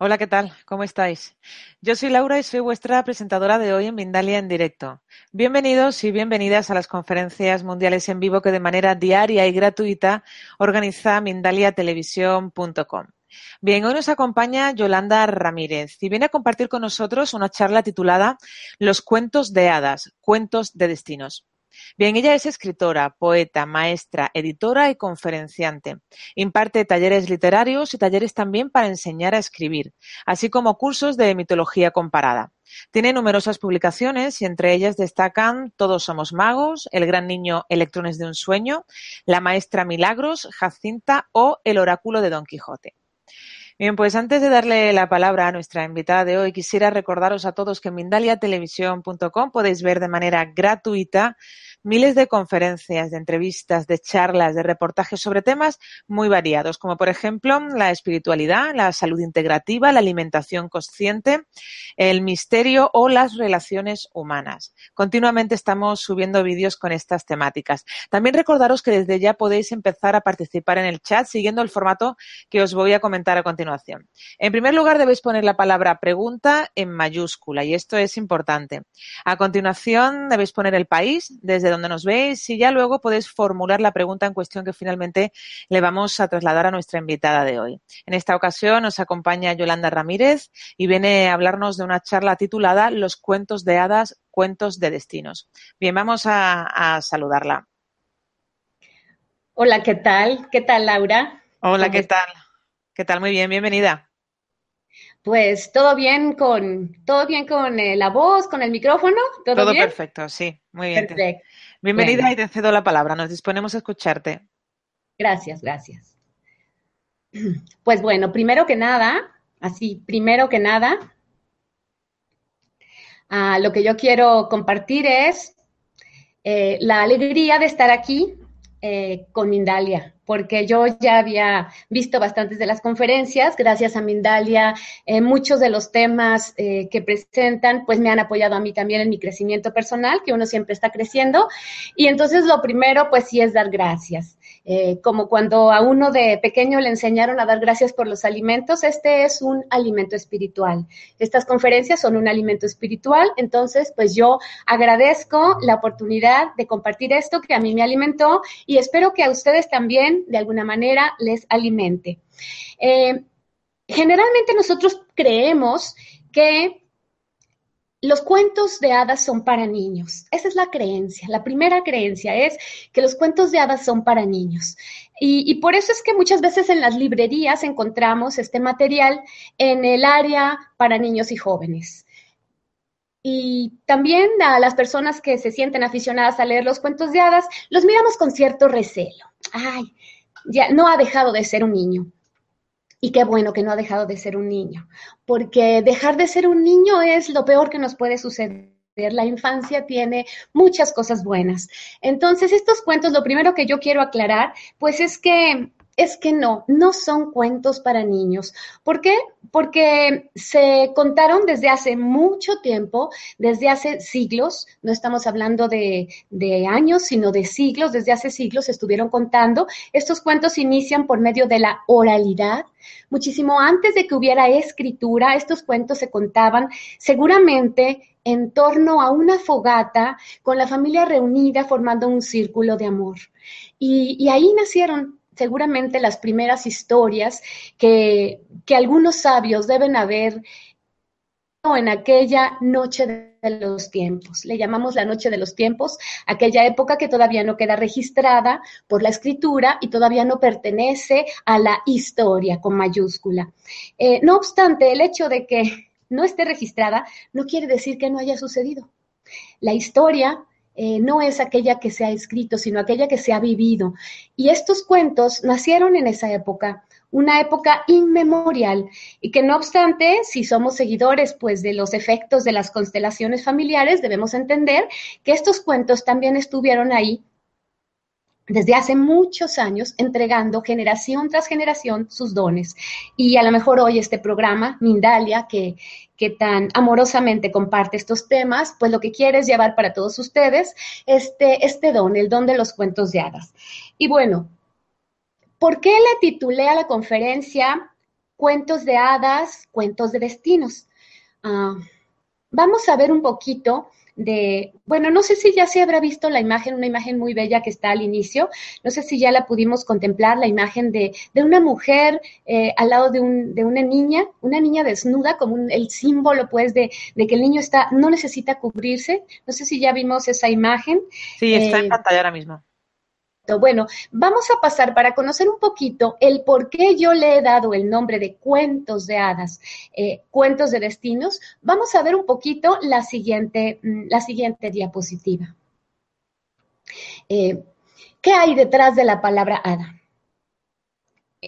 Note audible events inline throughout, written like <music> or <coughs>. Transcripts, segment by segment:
Hola, ¿qué tal? ¿Cómo estáis? Yo soy Laura y soy vuestra presentadora de hoy en Mindalia en directo. Bienvenidos y bienvenidas a las conferencias mundiales en vivo que de manera diaria y gratuita organiza mindaliatelevisión.com. Bien, hoy nos acompaña Yolanda Ramírez y viene a compartir con nosotros una charla titulada Los cuentos de hadas, cuentos de destinos. Bien, ella es escritora, poeta, maestra, editora y conferenciante. Imparte talleres literarios y talleres también para enseñar a escribir, así como cursos de mitología comparada. Tiene numerosas publicaciones y entre ellas destacan Todos somos magos, El gran niño Electrones de un sueño, La maestra Milagros, Jacinta o El oráculo de Don Quijote. Bien, pues antes de darle la palabra a nuestra invitada de hoy, quisiera recordaros a todos que en mindaliatelevisión.com podéis ver de manera gratuita miles de conferencias, de entrevistas, de charlas, de reportajes sobre temas muy variados, como por ejemplo la espiritualidad, la salud integrativa, la alimentación consciente, el misterio o las relaciones humanas. Continuamente estamos subiendo vídeos con estas temáticas. También recordaros que desde ya podéis empezar a participar en el chat siguiendo el formato que os voy a comentar a continuación. En primer lugar, debéis poner la palabra pregunta en mayúscula y esto es importante. A continuación, debéis poner el país desde donde nos veis y ya luego podéis formular la pregunta en cuestión que finalmente le vamos a trasladar a nuestra invitada de hoy. En esta ocasión nos acompaña Yolanda Ramírez y viene a hablarnos de una charla titulada Los cuentos de hadas, cuentos de destinos. Bien, vamos a, a saludarla. Hola, ¿qué tal? ¿Qué tal, Laura? Hola, ¿qué tal? ¿Qué tal? Muy bien, bienvenida. Pues todo bien con todo bien con eh, la voz, con el micrófono, todo, todo bien? perfecto, sí, muy bien. Perfecto. Bienvenida Bueno. y te cedo la palabra. Nos disponemos a escucharte. Gracias, gracias. <clears throat> Pues bueno, primero que nada, así, primero que nada, ah, lo que yo quiero compartir es eh, la alegría de estar aquí eh, con Mindalia, porque yo ya había visto bastantes de las conferencias, gracias a Mindalia, eh, muchos de los temas eh, que presentan, pues me han apoyado a mí también en mi crecimiento personal, que uno siempre está creciendo, y entonces lo primero, pues sí es dar gracias. Eh, como cuando a uno de pequeño le enseñaron a dar gracias por los alimentos, este es un alimento espiritual. Estas conferencias son un alimento espiritual, entonces pues yo agradezco la oportunidad de compartir esto que a mí me alimentó y espero que a ustedes también de alguna manera les alimente. Eh, generalmente nosotros creemos que los cuentos de hadas son para niños. Esa es la creencia. La primera creencia es que los cuentos de hadas son para niños. Y, y, por eso es que muchas veces en las librerías encontramos este material en el área para niños y jóvenes. Y también a las personas que se sienten aficionadas a leer los cuentos de hadas, los miramos con cierto recelo. Ay, ya no ha dejado de ser un niño. Y qué bueno que no ha dejado de ser un niño, porque dejar de ser un niño es lo peor que nos puede suceder. La infancia tiene muchas cosas buenas. Entonces, estos cuentos, lo primero que yo quiero aclarar, pues es que es que no, no son cuentos para niños. ¿Por qué? Porque se contaron desde hace mucho tiempo, desde hace siglos, no estamos hablando de, años, sino de siglos, desde hace siglos se estuvieron contando. Estos cuentos inician por medio de la oralidad. Muchísimo antes de que hubiera escritura, estos cuentos se contaban seguramente en torno a una fogata con la familia reunida formando un círculo de amor. Y, y ahí nacieron seguramente las primeras historias que, que algunos sabios deben haber en aquella noche de los tiempos. Le llamamos la noche de los tiempos, aquella época que todavía no queda registrada por la escritura y todavía no pertenece a la historia con mayúscula. Eh, no obstante, el hecho de que no esté registrada no quiere decir que no haya sucedido. La historia eh, no es aquella que se ha escrito, sino aquella que se ha vivido. Y estos cuentos nacieron en esa época una época inmemorial y que no obstante, si somos seguidores pues de los efectos de las constelaciones familiares, debemos entender que estos cuentos también estuvieron ahí desde hace muchos años entregando generación tras generación sus dones. Y a lo mejor hoy este programa, Mindalia, que, que tan amorosamente comparte estos temas, pues lo que quiere es llevar para todos ustedes este, este don, el don de los cuentos de hadas. Y bueno, ¿Por qué le titulé a la conferencia Cuentos de hadas, cuentos de destinos? Ah, vamos a ver un poquito de, bueno, no sé si ya se habrá visto la imagen, una imagen muy bella que está al inicio, no sé si ya la pudimos contemplar, la imagen de, una mujer eh, al lado de, una niña, una niña desnuda, como el símbolo pues de, que el niño está, no necesita cubrirse, no sé si ya vimos esa imagen. Sí, está en eh, pantalla ahora mismo. Bueno, vamos a pasar para conocer un poquito el por qué yo le he dado el nombre de cuentos de hadas, eh, cuentos de destinos. Vamos a ver un poquito la siguiente, mm, la siguiente diapositiva. Eh, ¿Qué hay detrás de la palabra hada?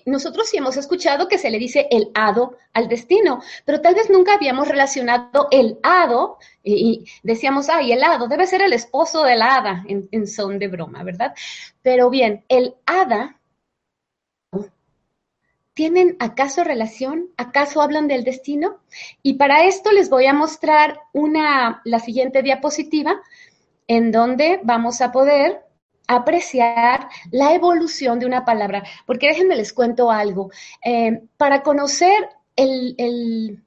Nosotros sí hemos escuchado que se le dice el hado al destino, pero tal vez nunca habíamos relacionado el hado y, decíamos, ay, el hado debe ser el esposo de la hada en, son de broma, ¿verdad? Pero bien, el hada, ¿tienen acaso relación? ¿Acaso hablan del destino? Y para esto les voy a mostrar una, la siguiente diapositiva en donde vamos a poder apreciar la evolución de una palabra. Porque déjenme les cuento algo. Eh, para conocer el,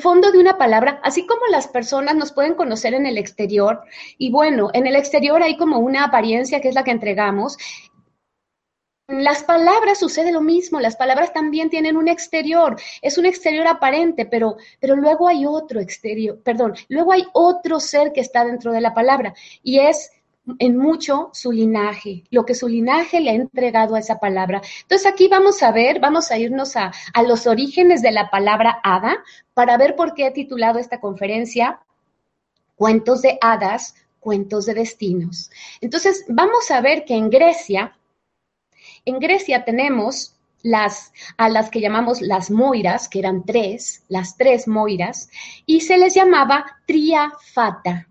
fondo de una palabra, así como las personas nos pueden conocer en el exterior, y bueno, en el exterior hay como una apariencia que es la que entregamos. Las palabras sucede lo mismo, las palabras también tienen un exterior, es un exterior aparente, pero, pero luego hay otro exterior, perdón, luego hay otro ser que está dentro de la palabra y es en mucho su linaje, lo que su linaje le ha entregado a esa palabra. Entonces aquí vamos a ver, vamos a irnos a, a los orígenes de la palabra hada para ver por qué he titulado esta conferencia Cuentos de hadas, cuentos de destinos. Entonces vamos a ver que en Grecia, en Grecia tenemos las, a las que llamamos las moiras, que eran tres, las tres moiras, y se les llamaba triafata.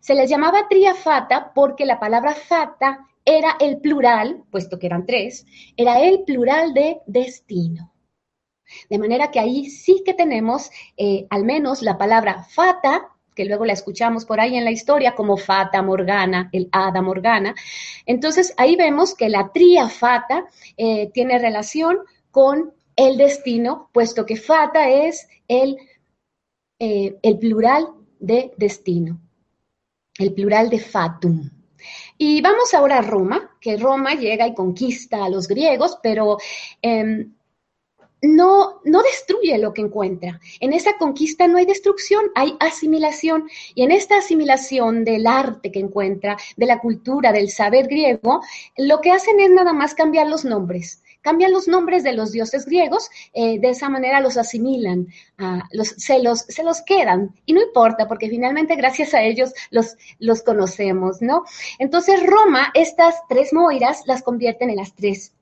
Se les llamaba triafata porque la palabra fata era el plural, puesto que eran tres, era el plural de destino. De manera que ahí sí que tenemos eh, al menos la palabra fata, que luego la escuchamos por ahí en la historia como fata morgana, el hada morgana. Entonces ahí vemos que la triafata eh, tiene relación con el destino, puesto que fata es el, eh, el plural de destino el plural de fatum. Y vamos ahora a Roma, que Roma llega y conquista a los griegos, pero em, no, no destruye lo que encuentra. En esa conquista no hay destrucción, hay asimilación. Y en esta asimilación del arte que encuentra, de la cultura, del saber griego, lo que hacen es nada más cambiar los nombres cambian los nombres de los dioses griegos, eh, de esa manera los asimilan, los, se, los, se los quedan, y no importa, porque finalmente gracias a ellos los, los conocemos, ¿no? Entonces Roma, estas tres moiras las convierten en las tres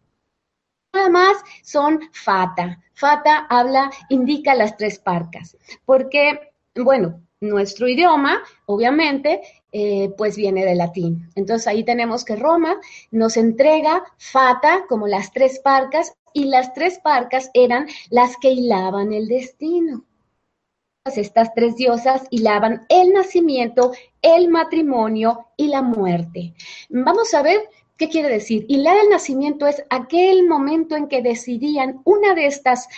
nada más son fata. Fata habla, indica las tres parcas, porque, bueno, nuestro idioma, obviamente, eh, pues viene del latín. Entonces ahí tenemos que Roma nos entrega fata como las tres parcas y las tres parcas eran las que hilaban el destino. Estas tres diosas hilaban el nacimiento, el matrimonio y la muerte. Vamos a ver ¿Qué quiere decir? Hilar el nacimiento es aquel momento en que decidían una de estas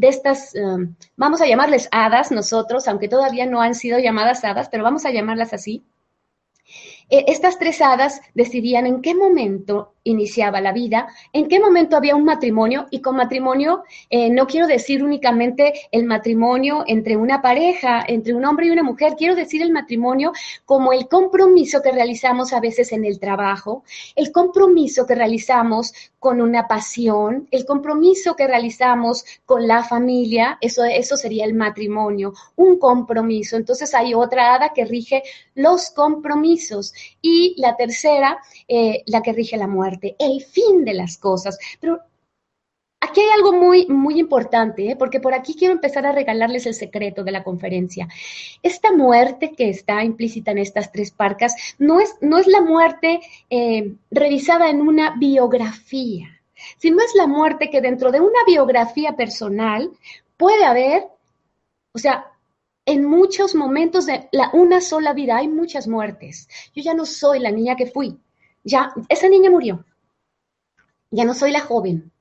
estas, um, vamos a llamarles hadas nosotros, aunque todavía no han sido llamadas hadas, pero vamos a llamarlas así. Eh, estas tres hadas decidían en qué momento iniciaba la vida, en qué momento había un matrimonio y con matrimonio eh, no quiero decir únicamente el matrimonio entre una pareja, entre un hombre y una mujer, quiero decir el matrimonio como el compromiso que realizamos a veces en el trabajo, el compromiso que realizamos con una pasión, el compromiso que realizamos con la familia, eso, eso sería el matrimonio, un compromiso. Entonces hay otra hada que rige los compromisos y la tercera, eh, la que rige la muerte, el fin de las cosas. Pero Aquí hay algo muy, muy importante, ¿eh? porque por aquí quiero empezar a regalarles el secreto de la conferencia. Esta muerte que está implícita en estas tres parcas no es, no es la muerte eh, revisada en una biografía, sino es la muerte que dentro de una biografía personal puede haber, o sea, en muchos momentos de la, una sola vida hay muchas muertes. Yo ya no soy la niña que fui, ya esa niña murió. Ya no soy la joven,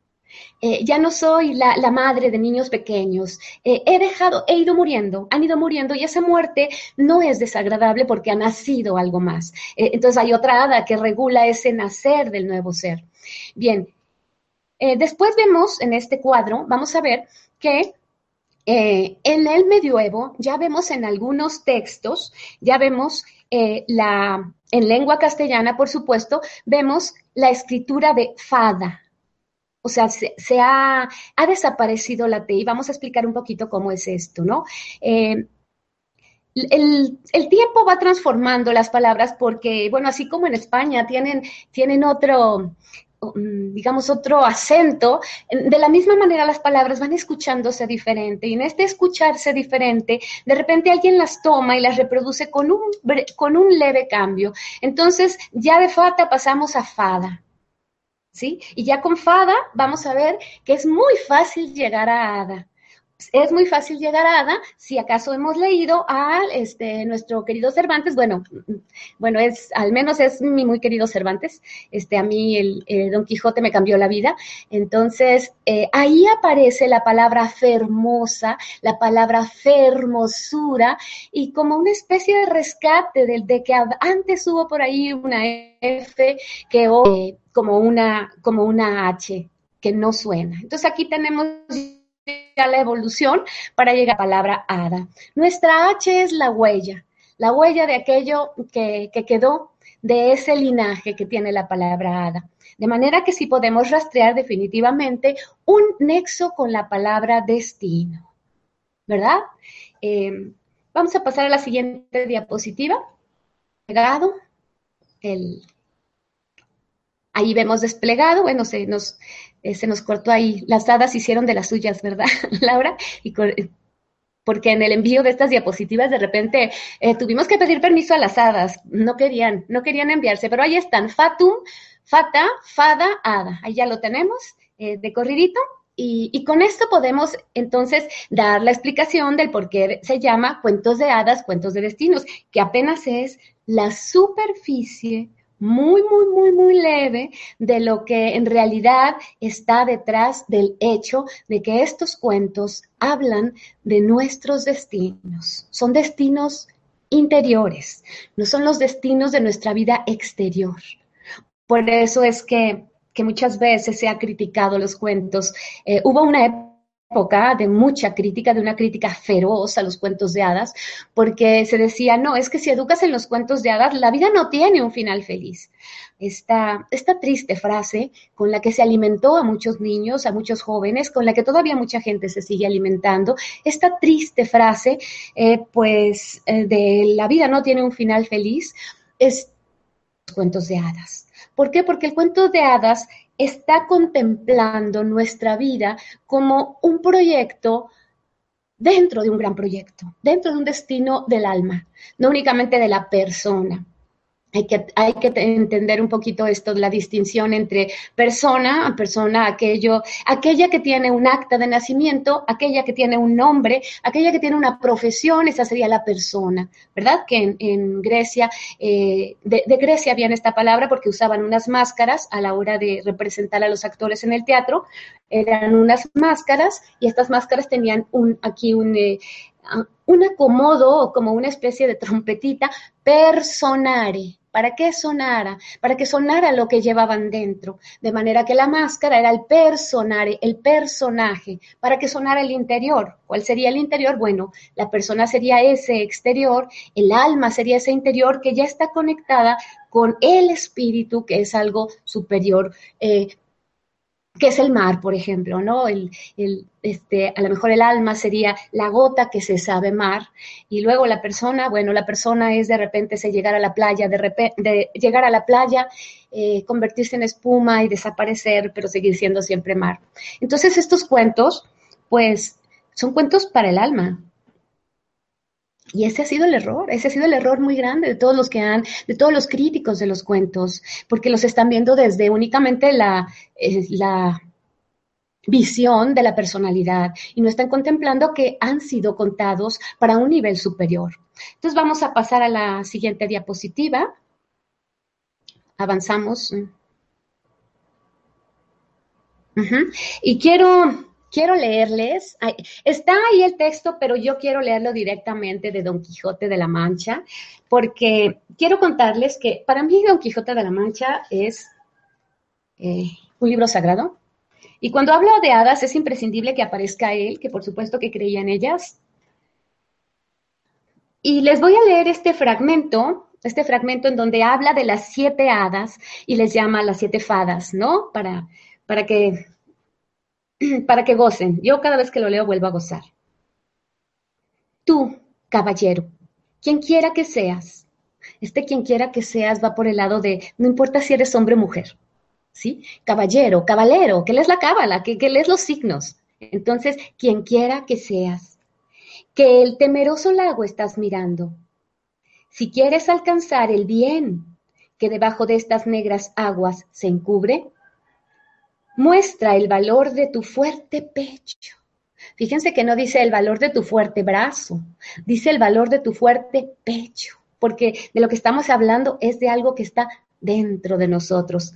eh, ya no soy la, madre de niños pequeños, eh, he dejado, he ido muriendo, han ido muriendo y esa muerte no es desagradable porque ha nacido algo más. Eh, entonces hay otra hada que regula ese nacer del nuevo ser. Bien, después vemos en este cuadro, vamos a ver que en el medioevo ya vemos en algunos textos, ya vemos la, en lengua castellana, por supuesto, vemos la escritura de fada, o sea, se, ha, desaparecido la T y vamos a explicar un poquito cómo es esto, ¿no? Eh, el, tiempo va transformando las palabras porque, bueno, así como en España tienen, tienen otro, mm, digamos, otro acento, de la misma manera las palabras van escuchándose diferente y en este escucharse diferente, de repente alguien las toma y las reproduce con un, con un leve cambio. Entonces, ya de fata pasamos a fada. ¿Sí? Y ya con Fada vamos a ver que es muy fácil llegar a Ada es muy fácil llegar a Ada si acaso hemos leído a este, nuestro querido Cervantes. Bueno, bueno, es, al menos es mi muy querido Cervantes. Este, a mí el, Don Quijote me cambió la vida. Entonces, eh, ahí aparece la palabra fermosa, la palabra fermosura, y como una especie de rescate de, de que antes hubo por ahí una F que hoy como una, como una H que no suena. Entonces aquí tenemos la evolución para llegar a la palabra hada. Nuestra H es la huella, la huella de aquello que, quedó de ese linaje que tiene la palabra hada. De manera que sí podemos rastrear definitivamente un nexo con la palabra destino, ¿verdad? Eh, vamos a pasar a la siguiente diapositiva. Pegado, el, ahí vemos desplegado, bueno, se nos, eh, se nos cortó ahí, las hadas hicieron de las suyas, ¿verdad, <laughs> Laura? Y eh, porque en el envío de estas diapositivas de repente eh, tuvimos que pedir permiso a las hadas, no querían, no querían enviarse, pero ahí están, fatum, fata, fada, hada, ahí ya lo tenemos de corridito. Y, y, con esto podemos entonces dar la explicación del por qué se llama cuentos de hadas, cuentos de destinos, que apenas es la superficie muy, muy, muy, muy leve de lo que en realidad está detrás del hecho de que estos cuentos hablan de nuestros destinos. Son destinos interiores, no son los destinos de nuestra vida exterior. Por eso es que, muchas veces se ha criticado los cuentos. Eh, hubo una época época de mucha crítica, de una crítica feroz a los cuentos de hadas, porque se decía, no, es que si educas en los cuentos de hadas, la vida no tiene un final feliz. Esta, esta triste frase con la que se alimentó a muchos niños, a muchos jóvenes, con la que todavía mucha gente se sigue alimentando, esta triste frase, eh, pues, eh, de la vida no tiene un final feliz, es cuentos de hadas. ¿Por qué? Porque el cuento de hadas está contemplando nuestra vida como un proyecto dentro de un gran proyecto, dentro de un destino del alma, no únicamente de la persona. Hay que, hay que entender un poquito esto la distinción entre persona, persona, aquello, aquella que tiene un acta de nacimiento, aquella que tiene un nombre, aquella que tiene una profesión, esa sería la persona, ¿verdad? Que en, Grecia, eh, de, de, Grecia viene esta palabra porque usaban unas máscaras a la hora de representar a los actores en el teatro, eran unas máscaras y estas máscaras tenían un, aquí un, eh, un acomodo como una especie de trompetita, personare. ¿Para qué sonara? Para que sonara lo que llevaban dentro. De manera que la máscara era el personare, el personaje, para que sonara el interior. ¿Cuál sería el interior? Bueno, la persona sería ese exterior, el alma sería ese interior que ya está conectada con el espíritu, que es algo superior, eh, que es el mar, por ejemplo, ¿no? El, este, a lo mejor el alma sería la gota que se sabe mar, y luego la persona, bueno, la persona es de repente se llegar a la playa, de llegar a la playa, eh, convertirse en espuma y desaparecer, pero seguir siendo siempre mar. Entonces estos cuentos, pues, son cuentos para el alma, y ese ha sido el error, ese ha sido el error muy grande de todos los que han, de todos los críticos de los cuentos, porque los están viendo desde únicamente la, eh, visión de la personalidad y no están contemplando que han sido contados para un nivel superior. Entonces vamos a pasar a la siguiente diapositiva. Avanzamos. Y quiero quiero leerles, está ahí el texto, pero yo quiero leerlo directamente de Don Quijote de la Mancha, porque quiero contarles que para mí Don Quijote de la Mancha es eh, un libro sagrado. Y cuando hablo de hadas es imprescindible que aparezca él, que por supuesto que creía en ellas. Y les voy a leer este fragmento, este fragmento en donde habla de las siete hadas y les llama las siete fadas, ¿no? Para, para que <clears throat> para que gocen. Yo cada vez que lo leo vuelvo a gozar. Tú, caballero, quien quiera que seas, este quien quiera que seas va por el lado de, no importa si eres hombre o mujer, ¿sí? Caballero, caballero, que lees la cábala, que, que lees los signos. Entonces, quien quiera que seas, que el temeroso lago estás mirando. Si quieres alcanzar el bien que debajo de estas negras aguas se encubre, Muestra el valor de tu fuerte pecho. Fíjense que no dice el valor de tu fuerte brazo, dice el valor de tu fuerte pecho, porque de lo que estamos hablando es de algo que está dentro de nosotros.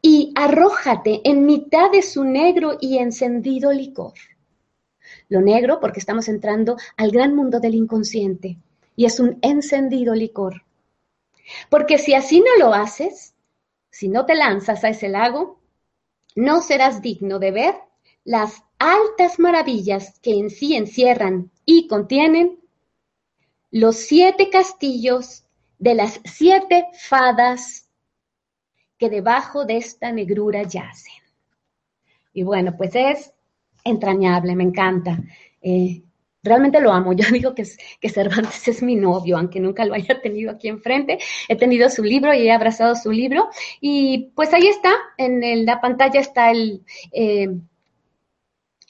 Y arrójate en mitad de su negro y encendido licor. Lo negro porque estamos entrando al gran mundo del inconsciente y es un encendido licor. Porque si así no lo haces, si no te lanzas a ese lago, no serás digno de ver las altas maravillas que en sí encierran y contienen los siete castillos de las siete fadas que debajo de esta negrura yacen. Y bueno, pues es entrañable, me encanta. Eh, realmente lo amo. <laughs> Yo digo que, que Cervantes es mi novio, aunque nunca lo haya tenido aquí enfrente. He tenido su libro y he abrazado su libro. Y pues ahí está, en la pantalla está el, eh,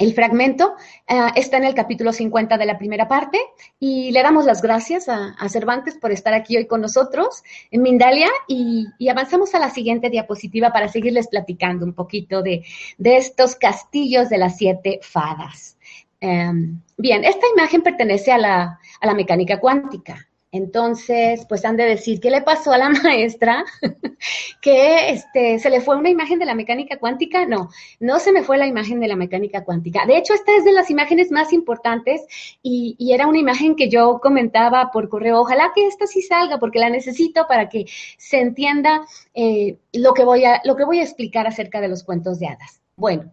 el fragmento. Ah, está en el capítulo 50 de la primera parte. Y le damos las gracias a, Cervantes por estar aquí hoy con nosotros en Mindalia. Y, avanzamos a la siguiente diapositiva para seguirles platicando un poquito de, de estos castillos de las siete fadas. Em, bien, esta imagen pertenece a la, mecánica cuántica. Entonces, pues han de decir, ¿qué le pasó a la <laughs> maestra? <laughs> que este, se le fue una imagen de la mecánica cuántica. No, no se me fue la imagen de la mecánica cuántica. De hecho, esta es de las imágenes más importantes y, era una imagen que yo comentaba por correo. Ojalá que esta sí salga porque la necesito para que se entienda eh, lo, que voy a, lo que voy a explicar acerca de los cuentos de hadas. Bueno,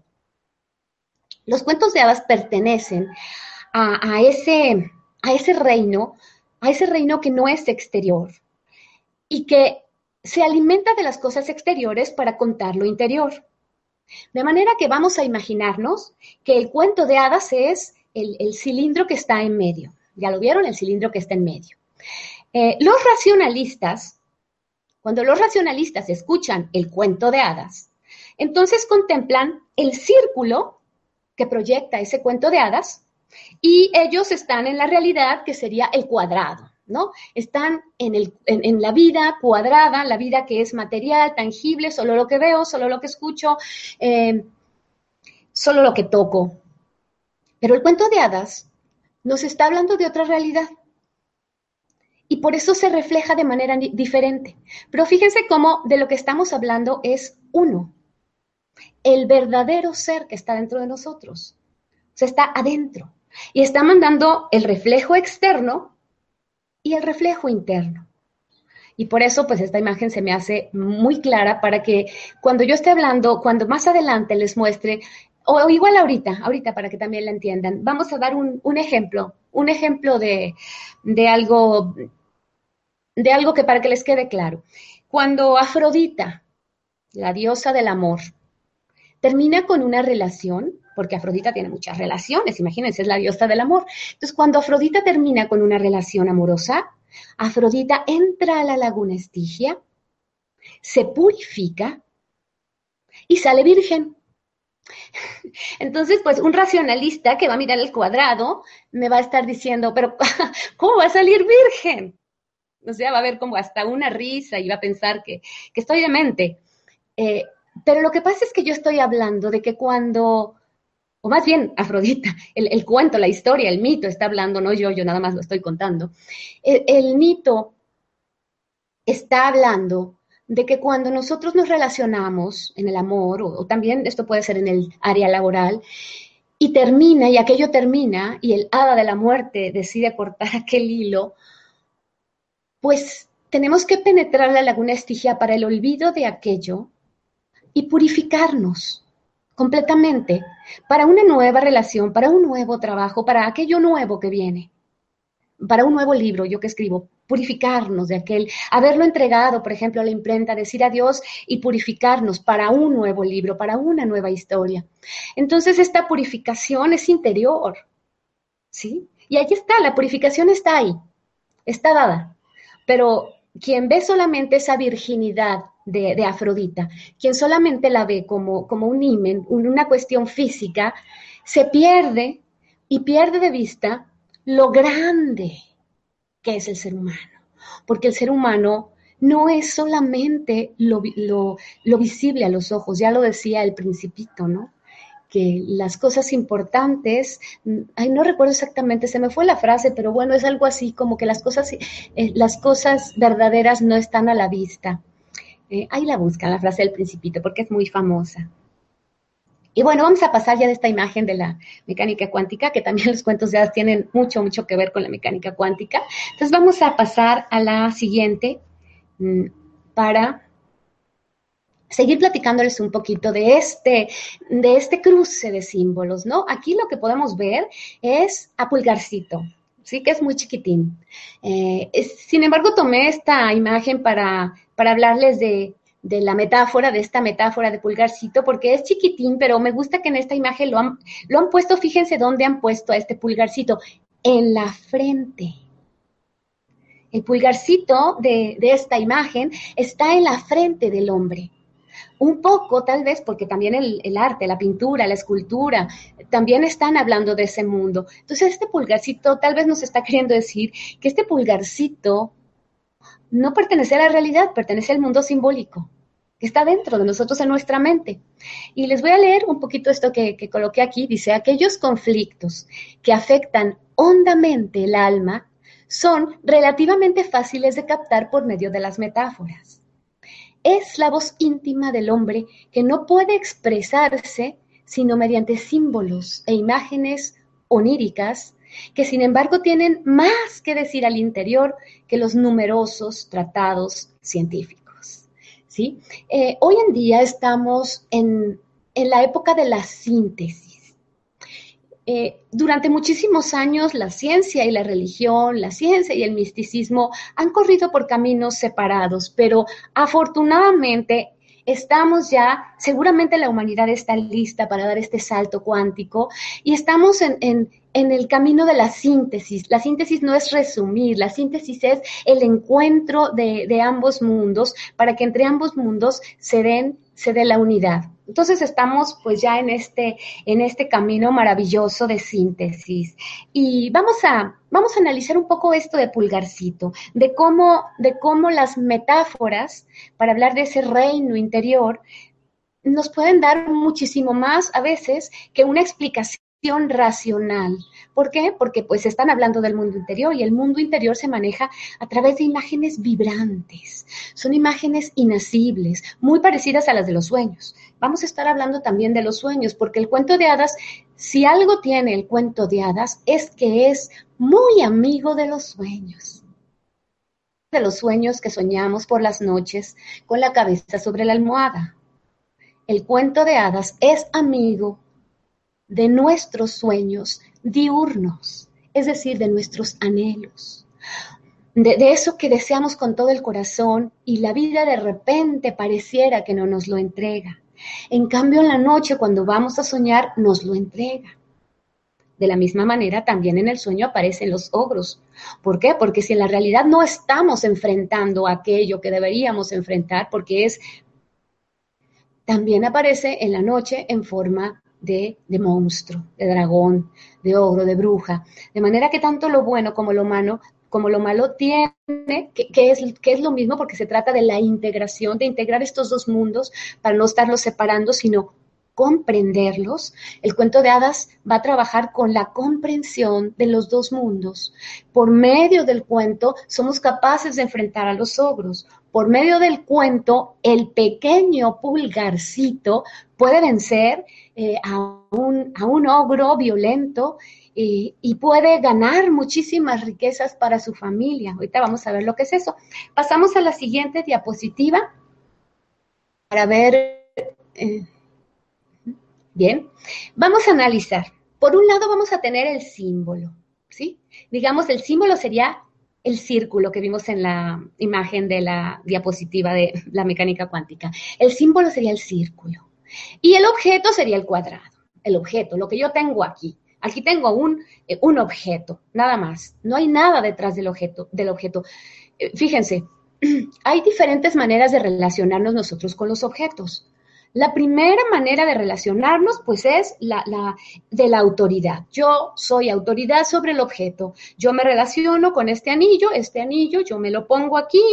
los cuentos de hadas pertenecen a, ese, reino, a ese reino que no es exterior y que se alimenta de las cosas exteriores para contar lo interior. De manera que vamos a imaginarnos que el cuento de hadas es el, cilindro que está en medio. ¿Ya lo vieron? El cilindro que está en medio. Eh, los racionalistas, cuando los racionalistas escuchan el cuento de hadas, entonces contemplan el círculo que proyecta ese cuento de hadas y ellos están en la realidad que sería el cuadrado, ¿no? Están en, el, en, la vida cuadrada, la vida que es material, tangible, solo lo que veo, solo lo que escucho, eh, solo lo que toco. Pero el cuento de hadas nos está hablando de otra realidad. Y por eso se refleja de manera diferente. Pero fíjense cómo de lo que estamos hablando es uno el verdadero ser que está dentro de nosotros. O sea, está adentro. y está mandando el reflejo externo y el reflejo interno. Y por eso, pues esta imagen se me hace muy clara para que cuando yo esté hablando, cuando más adelante les muestre, o, igual ahorita, ahorita para que también la entiendan, vamos a dar un, ejemplo, un ejemplo de, de algo, de algo que para que les quede claro. Cuando Afrodita, la diosa del amor, termina con una relación, porque Afrodita tiene muchas relaciones, imagínense, es la diosa del amor. Entonces, cuando Afrodita termina con una relación amorosa, Afrodita entra a la laguna Estigia, se purifica y sale virgen. <laughs> Entonces, pues un racionalista que va a mirar el cuadrado me va a estar diciendo, pero <laughs> ¿cómo va a salir virgen? O sea, va a ver como hasta una risa y va a pensar que, estoy demente. Eh, pero lo que pasa es que yo estoy hablando de que cuando, o más bien Afrodita, el, cuento, la historia, el mito está hablando, no yo, yo nada más lo estoy contando. El, mito está hablando de que cuando nosotros nos relacionamos en el amor, o, también esto puede ser en el área laboral, y termina, y aquello termina, y el hada de la muerte decide cortar <laughs> aquel hilo, pues tenemos que penetrar la laguna estigia para el olvido de aquello y purificarnos completamente para una nueva relación, para un nuevo trabajo, para aquello nuevo que viene, para un nuevo libro, yo que escribo, purificarnos de aquel, haberlo entregado, por ejemplo, a la imprenta, decir adiós y purificarnos para un nuevo libro, para una nueva historia. Entonces, esta purificación es interior, ¿sí? Y ahí está, la purificación está ahí, está dada, pero quien ve solamente esa virginidad de, Afrodita, quien solamente la ve como, como un imen, una cuestión física, se pierde y pierde de vista lo grande que es el ser humano. Porque el ser humano no es solamente lo, lo, visible a los ojos, ya lo decía el principito, ¿no? que las cosas importantes, ay, no recuerdo exactamente, se me fue la frase, pero bueno, es algo así como que las cosas, eh, las cosas verdaderas no están a la vista. Eh, ahí la buscan, la frase del principito, porque es muy famosa. Y bueno, vamos a pasar ya de esta imagen de la mecánica cuántica, que también <laughs> los cuentos ya tienen mucho, mucho que ver con la mecánica cuántica. Entonces vamos a pasar a la siguiente mm, para seguir platicándoles un poquito de este, de este cruce de símbolos, ¿no? Aquí lo que podemos ver es a pulgarcito, sí que es muy chiquitín. Eh, sin embargo, tomé esta imagen para, para hablarles de, de, la metáfora, de esta metáfora de pulgarcito, porque es chiquitín, pero me gusta que en esta imagen lo han, puesto, fíjense dónde han puesto a este pulgarcito, en la frente. El pulgarcito de, de esta imagen está en la frente del hombre un poco tal vez porque también el, arte, la pintura, la escultura, también están hablando de ese mundo. Entonces este pulgarcito tal vez nos está queriendo decir que este pulgarcito no pertenece a la realidad, pertenece al mundo simbólico que está dentro de nosotros en nuestra mente. Y les voy a leer un poquito esto que, que coloqué aquí. Dice, aquellos conflictos que afectan hondamente el alma son relativamente fáciles de captar por medio de las metáforas es la voz íntima del hombre que no puede expresarse sino mediante símbolos e imágenes oníricas que sin embargo tienen más que decir al interior que los numerosos tratados científicos. ¿sí? Eh, hoy en día estamos en, en la época de la síntesis eh, durante muchísimos años la ciencia y la religión, la ciencia y el misticismo han corrido por caminos separados, pero afortunadamente estamos ya, seguramente la humanidad está lista para dar este salto cuántico y estamos en, el camino de la síntesis. La síntesis no es resumir, la síntesis es el encuentro de, ambos mundos para que entre ambos mundos se den se dé la unidad. Entonces estamos pues ya en este, en este camino maravilloso de síntesis. Y vamos a, vamos a analizar un poco esto de pulgarcito, de cómo, de cómo las metáforas, para hablar de ese reino interior, nos pueden dar muchísimo más a veces que una explicación racional. ¿Por qué? Porque pues están hablando del mundo interior y el mundo interior se maneja a través de imágenes vibrantes. Son imágenes inacibles, muy parecidas a las de los sueños. Vamos a estar hablando también de los sueños, porque el cuento de hadas, si algo tiene el cuento de hadas, es que es muy amigo de los sueños. De los sueños que soñamos por las noches con la cabeza sobre la almohada. El cuento de hadas es amigo de nuestros sueños diurnos, es decir, de nuestros anhelos, de, eso que deseamos con todo el corazón y la vida de repente pareciera que no nos lo entrega. En cambio, en la noche, cuando vamos a soñar, nos lo entrega. De la misma manera, también en el sueño aparecen los ogros. ¿Por qué? Porque si en la realidad no estamos enfrentando aquello que deberíamos enfrentar, porque es, también aparece en la noche en forma de, monstruo, de dragón, de ogro, de bruja. De manera que tanto lo bueno como lo malo, como lo malo tiene, que, es, que es lo mismo porque se trata de la integración, de integrar estos dos mundos para no estarlos separando, sino comprenderlos. El cuento de hadas va a trabajar con la comprensión de los dos mundos. Por medio del cuento somos capaces de enfrentar a los ogros. Por medio del cuento, el pequeño pulgarcito puede vencer eh, a, un, a, un, ogro violento y, y puede ganar muchísimas riquezas para su familia. Ahorita vamos a ver lo que es eso. Pasamos a la siguiente diapositiva para ver. Eh, bien, vamos a analizar. Por un lado vamos a tener el símbolo, ¿sí? Digamos, el símbolo sería el círculo que vimos en la imagen de la diapositiva de la mecánica cuántica. El símbolo sería el círculo. Y el objeto sería el cuadrado, el objeto, lo que yo tengo aquí. Aquí tengo un, eh, un objeto, nada más. No hay nada detrás del objeto. Del objeto. Eh, fíjense, <clears throat> hay diferentes maneras de relacionarnos nosotros con los objetos. La primera manera de relacionarnos, pues, es la, de la autoridad. Yo soy autoridad sobre el objeto. Yo me relaciono con este anillo, este anillo, yo me lo pongo aquí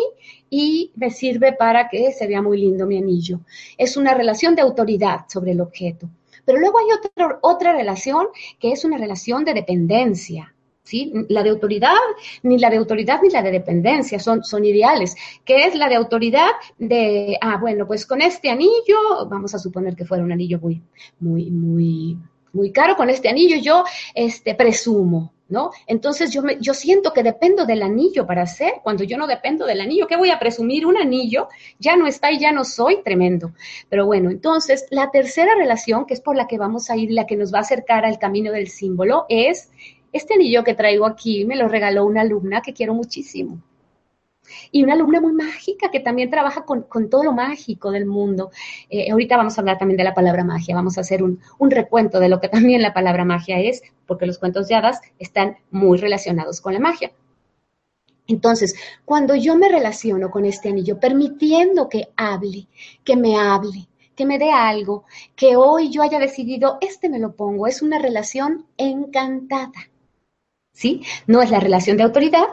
y me sirve para que se vea muy lindo mi anillo. Es una relación de autoridad sobre el objeto. Pero luego hay otra, otra relación que es una relación de dependencia. ¿Sí? La de autoridad, ni la de autoridad ni la de dependencia son, son ideales. ¿Qué es la de autoridad? De, ah, bueno, pues con este anillo, vamos a suponer que fuera un anillo muy, muy, muy, muy caro, con este anillo yo, este, presumo, ¿no? Entonces yo, me, yo siento que dependo del anillo para hacer, cuando yo no dependo del anillo, ¿qué voy a presumir? Un anillo ya no está y ya no soy tremendo. Pero bueno, entonces la tercera relación, que es por la que vamos a ir, la que nos va a acercar al camino del símbolo, es este anillo que traigo aquí me lo regaló una alumna que quiero muchísimo. Y una alumna muy mágica que también trabaja con, todo lo mágico del mundo. Eh, ahorita vamos a hablar también de la palabra magia, vamos a hacer un, un, recuento de lo que también la palabra magia es, porque los cuentos de hadas están muy relacionados con la magia. Entonces, cuando yo me relaciono con este anillo, permitiendo que hable, que me hable, que me dé algo, que hoy yo haya decidido, este me lo pongo, es una relación encantada. ¿Sí? No es la relación de autoridad,